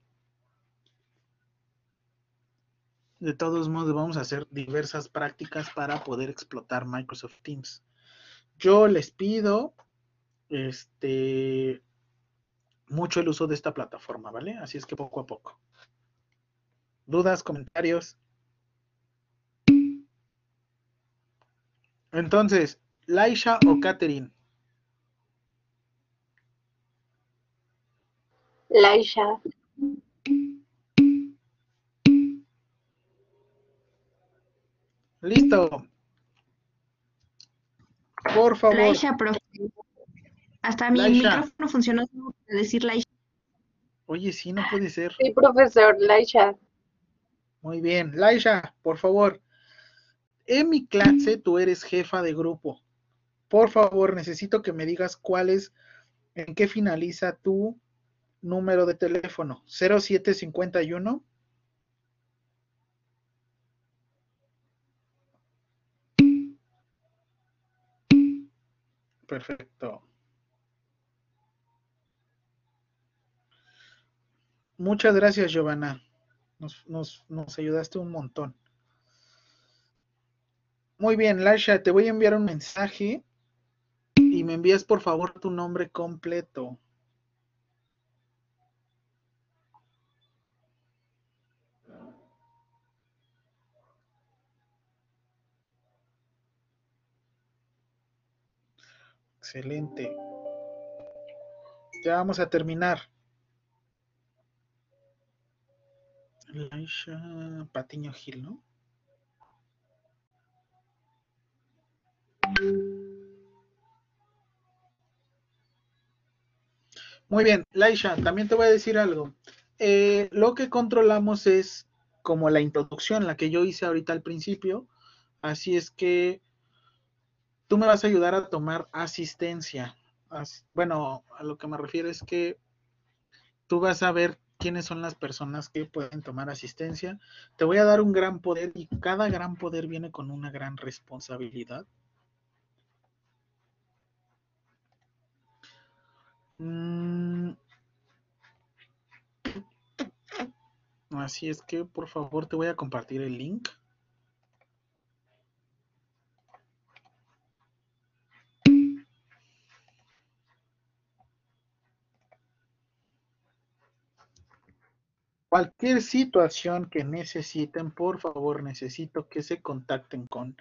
Speaker 1: De todos modos, vamos a hacer diversas prácticas para poder explotar Microsoft Teams. Yo les pido este mucho el uso de esta plataforma, ¿vale? Así es que poco a poco. ¿Dudas, comentarios? Entonces, Laisha o Catherine.
Speaker 8: Laisha.
Speaker 1: Listo. Por favor.
Speaker 11: Laisha, profe. Hasta mi
Speaker 1: Laisha.
Speaker 11: micrófono funcionó tengo que decir Laisha.
Speaker 1: Oye, sí, no puede ser.
Speaker 8: Sí, profesor, Laisha.
Speaker 1: Muy bien. Laisha, por favor. En mi clase tú eres jefa de grupo. Por favor, necesito que me digas cuál es, en qué finaliza tu número de teléfono. 0751. Perfecto. Muchas gracias, Giovanna. Nos, nos, nos ayudaste un montón. Muy bien, Lasha, te voy a enviar un mensaje y me envías por favor tu nombre completo. Excelente. Ya vamos a terminar. Laisha Patiño Gil, ¿no? Muy bien, Laisha, también te voy a decir algo. Eh, lo que controlamos es como la introducción, la que yo hice ahorita al principio. Así es que tú me vas a ayudar a tomar asistencia. Bueno, a lo que me refiero es que tú vas a ver quiénes son las personas que pueden tomar asistencia. Te voy a dar un gran poder y cada gran poder viene con una gran responsabilidad. Mm. Así es que, por favor, te voy a compartir el link. Cualquier situación que necesiten, por favor, necesito que se contacten con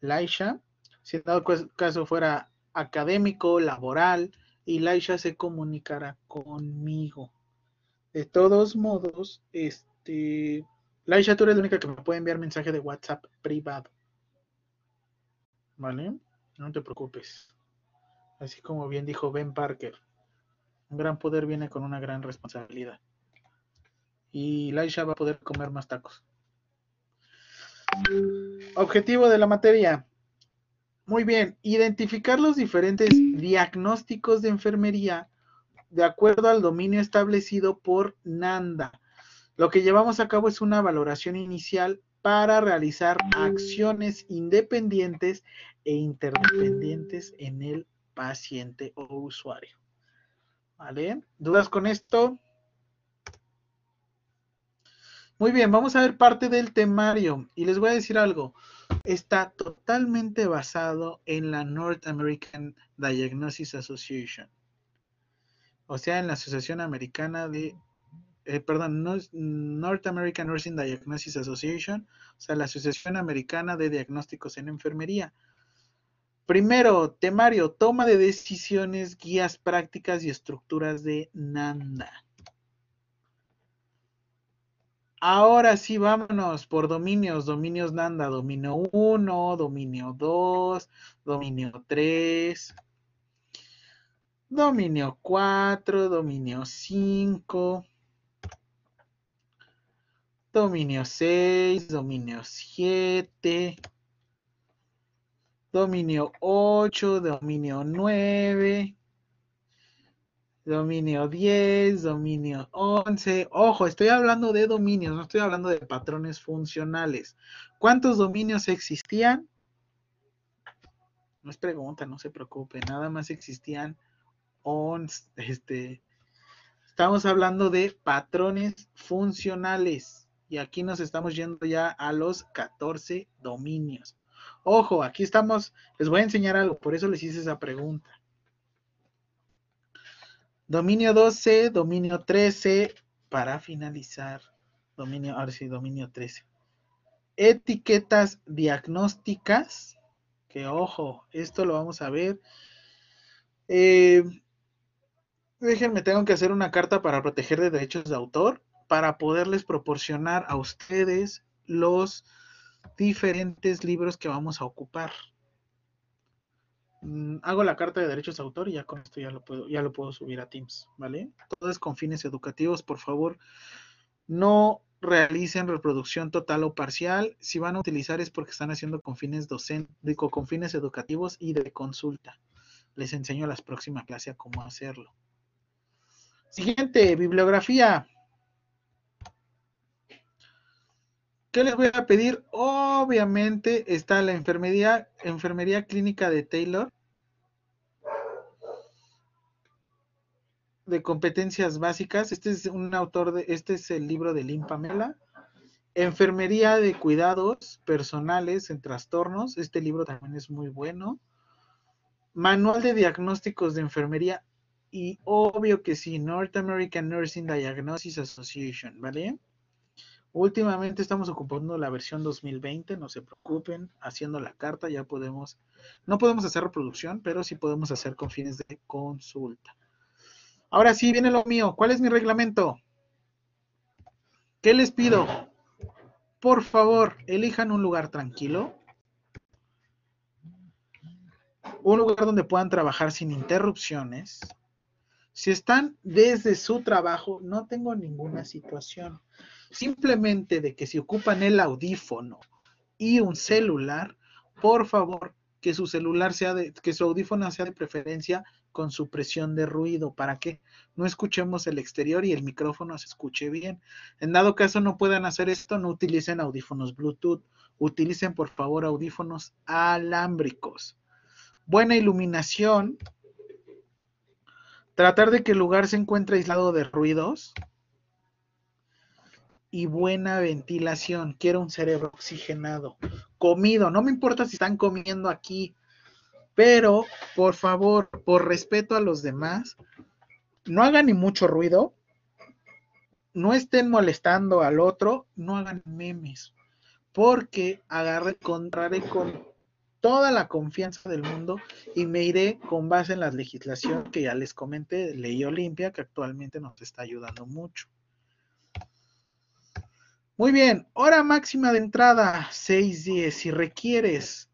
Speaker 1: Laisha. Si en dado caso fuera académico, laboral, y Laisha se comunicará conmigo. De todos modos, este, Laisha, tú eres la única que me puede enviar mensaje de WhatsApp privado. ¿Vale? No te preocupes. Así como bien dijo Ben Parker, un gran poder viene con una gran responsabilidad. Y Laisha va a poder comer más tacos. Objetivo de la materia. Muy bien, identificar los diferentes diagnósticos de enfermería de acuerdo al dominio establecido por NANDA. Lo que llevamos a cabo es una valoración inicial para realizar acciones independientes e interdependientes en el paciente o usuario. ¿Vale? ¿Dudas con esto? Muy bien, vamos a ver parte del temario y les voy a decir algo está totalmente basado en la North American Diagnosis Association. O sea, en la Asociación Americana de, eh, perdón, North American Nursing Diagnosis Association, o sea, la Asociación Americana de Diagnósticos en Enfermería. Primero, temario, toma de decisiones, guías prácticas y estructuras de NANDA. Ahora sí, vámonos por dominios. Dominios Nanda, dominio 1, dominio 2, dominio 3, dominio 4, dominio 5, dominio 6, dominio 7, dominio 8, dominio 9, dominio 10, dominio 11. Ojo, estoy hablando de dominios, no estoy hablando de patrones funcionales. ¿Cuántos dominios existían? No es pregunta, no se preocupe, nada más existían 11. Este, estamos hablando de patrones funcionales y aquí nos estamos yendo ya a los 14 dominios. Ojo, aquí estamos, les voy a enseñar algo, por eso les hice esa pregunta. Dominio 12, dominio 13, para finalizar. Dominio, ahora sí, dominio 13. Etiquetas diagnósticas, que ojo, esto lo vamos a ver. Eh, déjenme, tengo que hacer una carta para proteger de derechos de autor, para poderles proporcionar a ustedes los diferentes libros que vamos a ocupar. Mm, hago la carta de derechos de autor y ya con esto ya lo puedo, ya lo puedo subir a Teams, ¿vale? Todo es con fines educativos, por favor, no realicen reproducción total o parcial. Si van a utilizar es porque están haciendo con fines con fines educativos y de consulta. Les enseño a las próximas clases a cómo hacerlo. Siguiente, bibliografía. ¿Qué les voy a pedir? Obviamente está la enfermería, enfermería clínica de Taylor. De competencias básicas. Este es un autor de, este es el libro de Lynn Pamela. Enfermería de cuidados personales en trastornos. Este libro también es muy bueno. Manual de diagnósticos de enfermería. Y obvio que sí, North American Nursing Diagnosis Association, ¿vale? Últimamente estamos ocupando la versión 2020, no se preocupen, haciendo la carta ya podemos, no podemos hacer reproducción, pero sí podemos hacer con fines de consulta. Ahora sí, viene lo mío. ¿Cuál es mi reglamento? ¿Qué les pido? Por favor, elijan un lugar tranquilo. Un lugar donde puedan trabajar sin interrupciones. Si están desde su trabajo, no tengo ninguna situación. Simplemente de que si ocupan el audífono y un celular, por favor, que su celular sea de, que su audífono sea de preferencia con supresión de ruido, para que no escuchemos el exterior y el micrófono se escuche bien. En dado caso no puedan hacer esto, no utilicen audífonos Bluetooth, utilicen por favor audífonos alámbricos. Buena iluminación, tratar de que el lugar se encuentre aislado de ruidos y buena ventilación. Quiero un cerebro oxigenado, comido. No me importa si están comiendo aquí, pero por favor, por respeto a los demás, no hagan ni mucho ruido, no estén molestando al otro, no hagan memes, porque agarré, contraré con toda la confianza del mundo y me iré con base en la legislación que ya les comenté, Ley Olimpia, que actualmente nos está ayudando mucho. Muy bien, hora máxima de entrada, 6.10. Si requieres,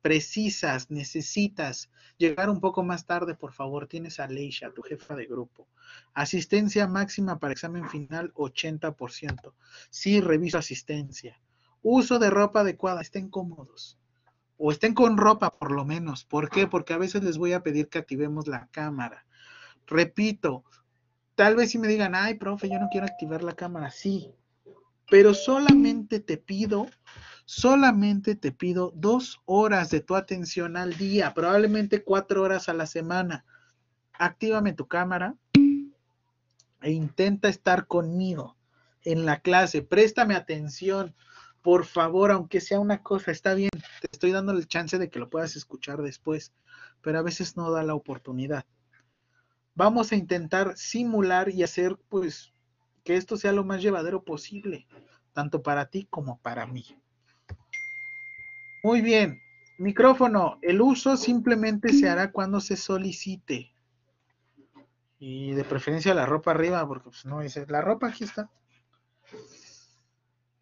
Speaker 1: precisas, necesitas llegar un poco más tarde, por favor, tienes a Leisha, tu jefa de grupo. Asistencia máxima para examen final, 80%. Sí, reviso asistencia. Uso de ropa adecuada, estén cómodos. O estén con ropa, por lo menos. ¿Por qué? Porque a veces les voy a pedir que activemos la cámara. Repito, tal vez si me digan, ay, profe, yo no quiero activar la cámara. Sí, pero solamente te pido, solamente te pido dos horas de tu atención al día, probablemente cuatro horas a la semana. Actívame tu cámara e intenta estar conmigo en la clase. Préstame atención, por favor, aunque sea una cosa, está bien, te estoy dando el chance de que lo puedas escuchar después, pero a veces no da la oportunidad. Vamos a intentar simular y hacer, pues, que esto sea lo más llevadero posible, tanto para ti como para mí. Muy bien, micrófono, el uso simplemente se hará cuando se solicite. Y de preferencia la ropa arriba, porque pues, no dice, la ropa aquí está.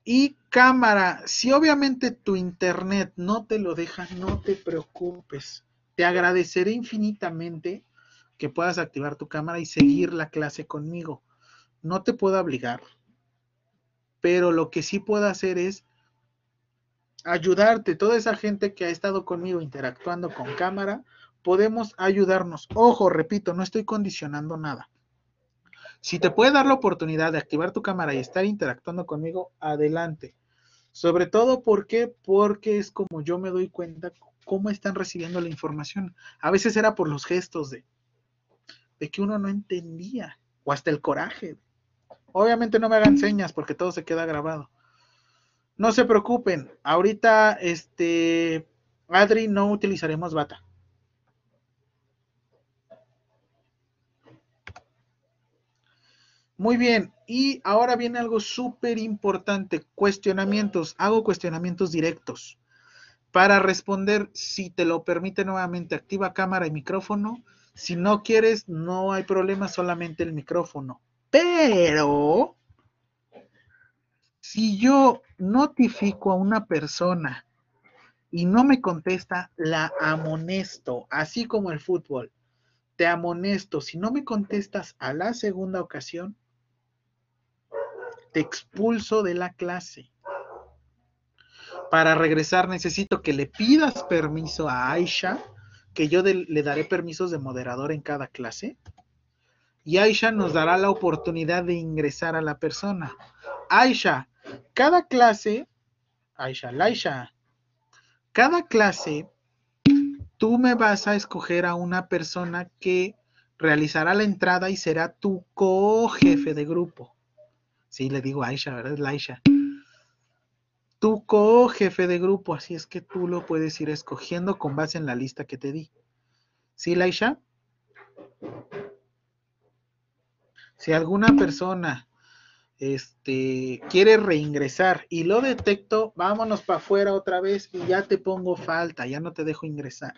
Speaker 1: Y cámara, si obviamente tu internet no te lo deja, no te preocupes. Te agradeceré infinitamente que puedas activar tu cámara y seguir la clase conmigo no te puedo obligar, pero lo que sí puedo hacer es ayudarte. Toda esa gente que ha estado conmigo interactuando con cámara, podemos ayudarnos. Ojo, repito, no estoy condicionando nada. Si te puede dar la oportunidad de activar tu cámara y estar interactuando conmigo, adelante. Sobre todo, ¿por Porque es como yo me doy cuenta cómo están recibiendo la información. A veces era por los gestos de, de que uno no entendía, o hasta el coraje. Obviamente no me hagan señas porque todo se queda grabado. No se preocupen, ahorita este Adri no utilizaremos bata. Muy bien, y ahora viene algo súper importante, cuestionamientos. Hago cuestionamientos directos. Para responder, si te lo permite nuevamente, activa cámara y micrófono. Si no quieres, no hay problema, solamente el micrófono. Pero, si yo notifico a una persona y no me contesta, la amonesto, así como el fútbol. Te amonesto. Si no me contestas a la segunda ocasión, te expulso de la clase. Para regresar necesito que le pidas permiso a Aisha, que yo le daré permisos de moderador en cada clase y Aisha nos dará la oportunidad de ingresar a la persona. Aisha, cada clase, Aisha, Laisha, cada clase, tú me vas a escoger a una persona que realizará la entrada y será tu co-jefe de grupo. Sí, le digo Aisha, ¿verdad? Laisha. Tu co-jefe de grupo, así es que tú lo puedes ir escogiendo con base en la lista que te di. ¿Sí, Laisha? Si alguna persona este, quiere reingresar y lo detecto, vámonos para afuera otra vez y ya te pongo falta, ya no te dejo ingresar.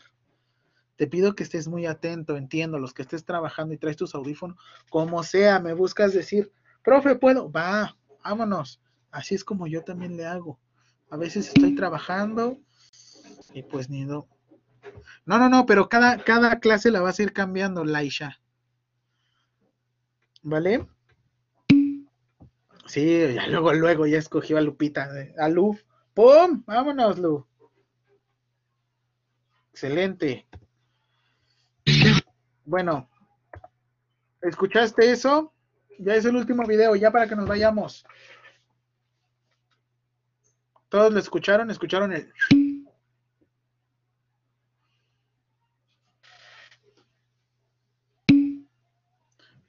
Speaker 1: Te pido que estés muy atento, entiendo, los que estés trabajando y traes tus audífonos, como sea, me buscas decir, profe, ¿puedo? Va, vámonos. Así es como yo también le hago. A veces estoy trabajando y pues ni no. No, no, no, pero cada, cada clase la vas a ir cambiando, Laisha. ¿Vale? Sí, ya <laughs> luego, luego ya escogió a Lupita, a Lu. ¡Pum! Vámonos, Lu. Excelente. Bueno, ¿escuchaste eso? Ya es el último video, ya para que nos vayamos. ¿Todos lo escucharon? ¿Escucharon el...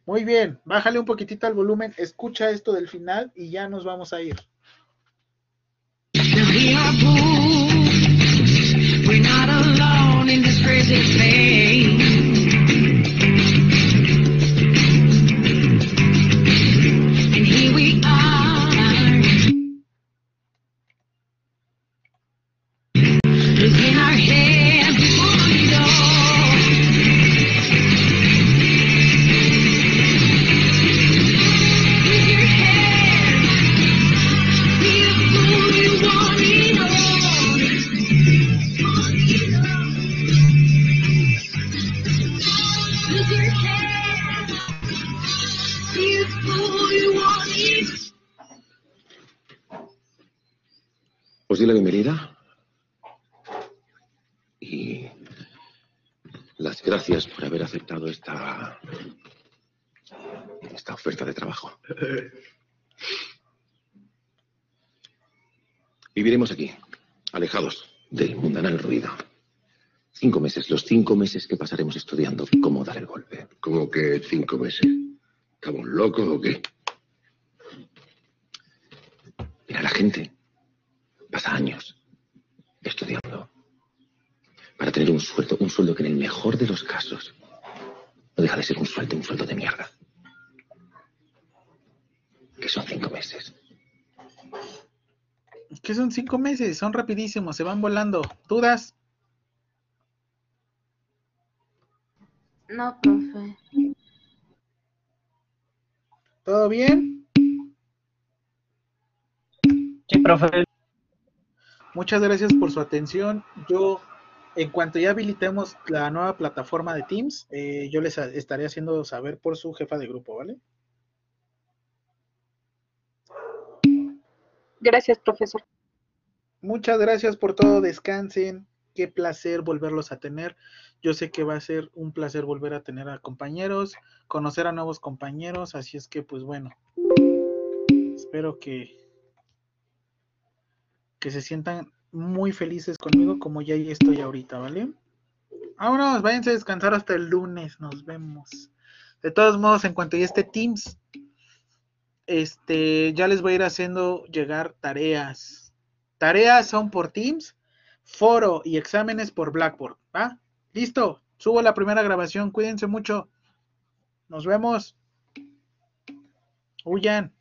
Speaker 1: Muy bien, bájale un poquitito al volumen, escucha esto del final y ya nos vamos a ir.
Speaker 22: Aceptado esta esta oferta de trabajo. Viviremos aquí, alejados del mundanal ruido. Cinco meses, los cinco meses que pasaremos estudiando cómo dar el golpe.
Speaker 23: ¿Cómo que cinco meses? ¿Estamos locos o qué?
Speaker 22: Mira, la gente pasa años estudiando para tener un sueldo, un sueldo que en el mejor de los casos no deja de ser un sueldo, un sueldo de mierda. Que son cinco meses.
Speaker 1: Que son cinco meses, son rapidísimos, se van volando. ¿Dudas?
Speaker 17: No, profe.
Speaker 1: ¿Todo bien?
Speaker 12: Sí, profe.
Speaker 1: Muchas gracias por su atención. Yo, en cuanto ya habilitemos la nueva plataforma de Teams, eh, yo les estaré haciendo saber por su jefa de grupo, ¿vale?
Speaker 8: Gracias, profesor.
Speaker 1: Muchas gracias por todo, descansen. Qué placer volverlos a tener. Yo sé que va a ser un placer volver a tener a compañeros, conocer a nuevos compañeros, así es que pues bueno, espero que que se sientan muy felices conmigo como ya estoy ahorita, ¿vale? Vámonos, váyanse a descansar hasta el lunes, nos vemos. De todos modos, en cuanto ya esté Teams, este, ya les voy a ir haciendo llegar tareas. Tareas son por Teams, foro y exámenes por Blackboard, ¿va? Listo, subo la primera grabación, cuídense mucho. Nos vemos. Huyan.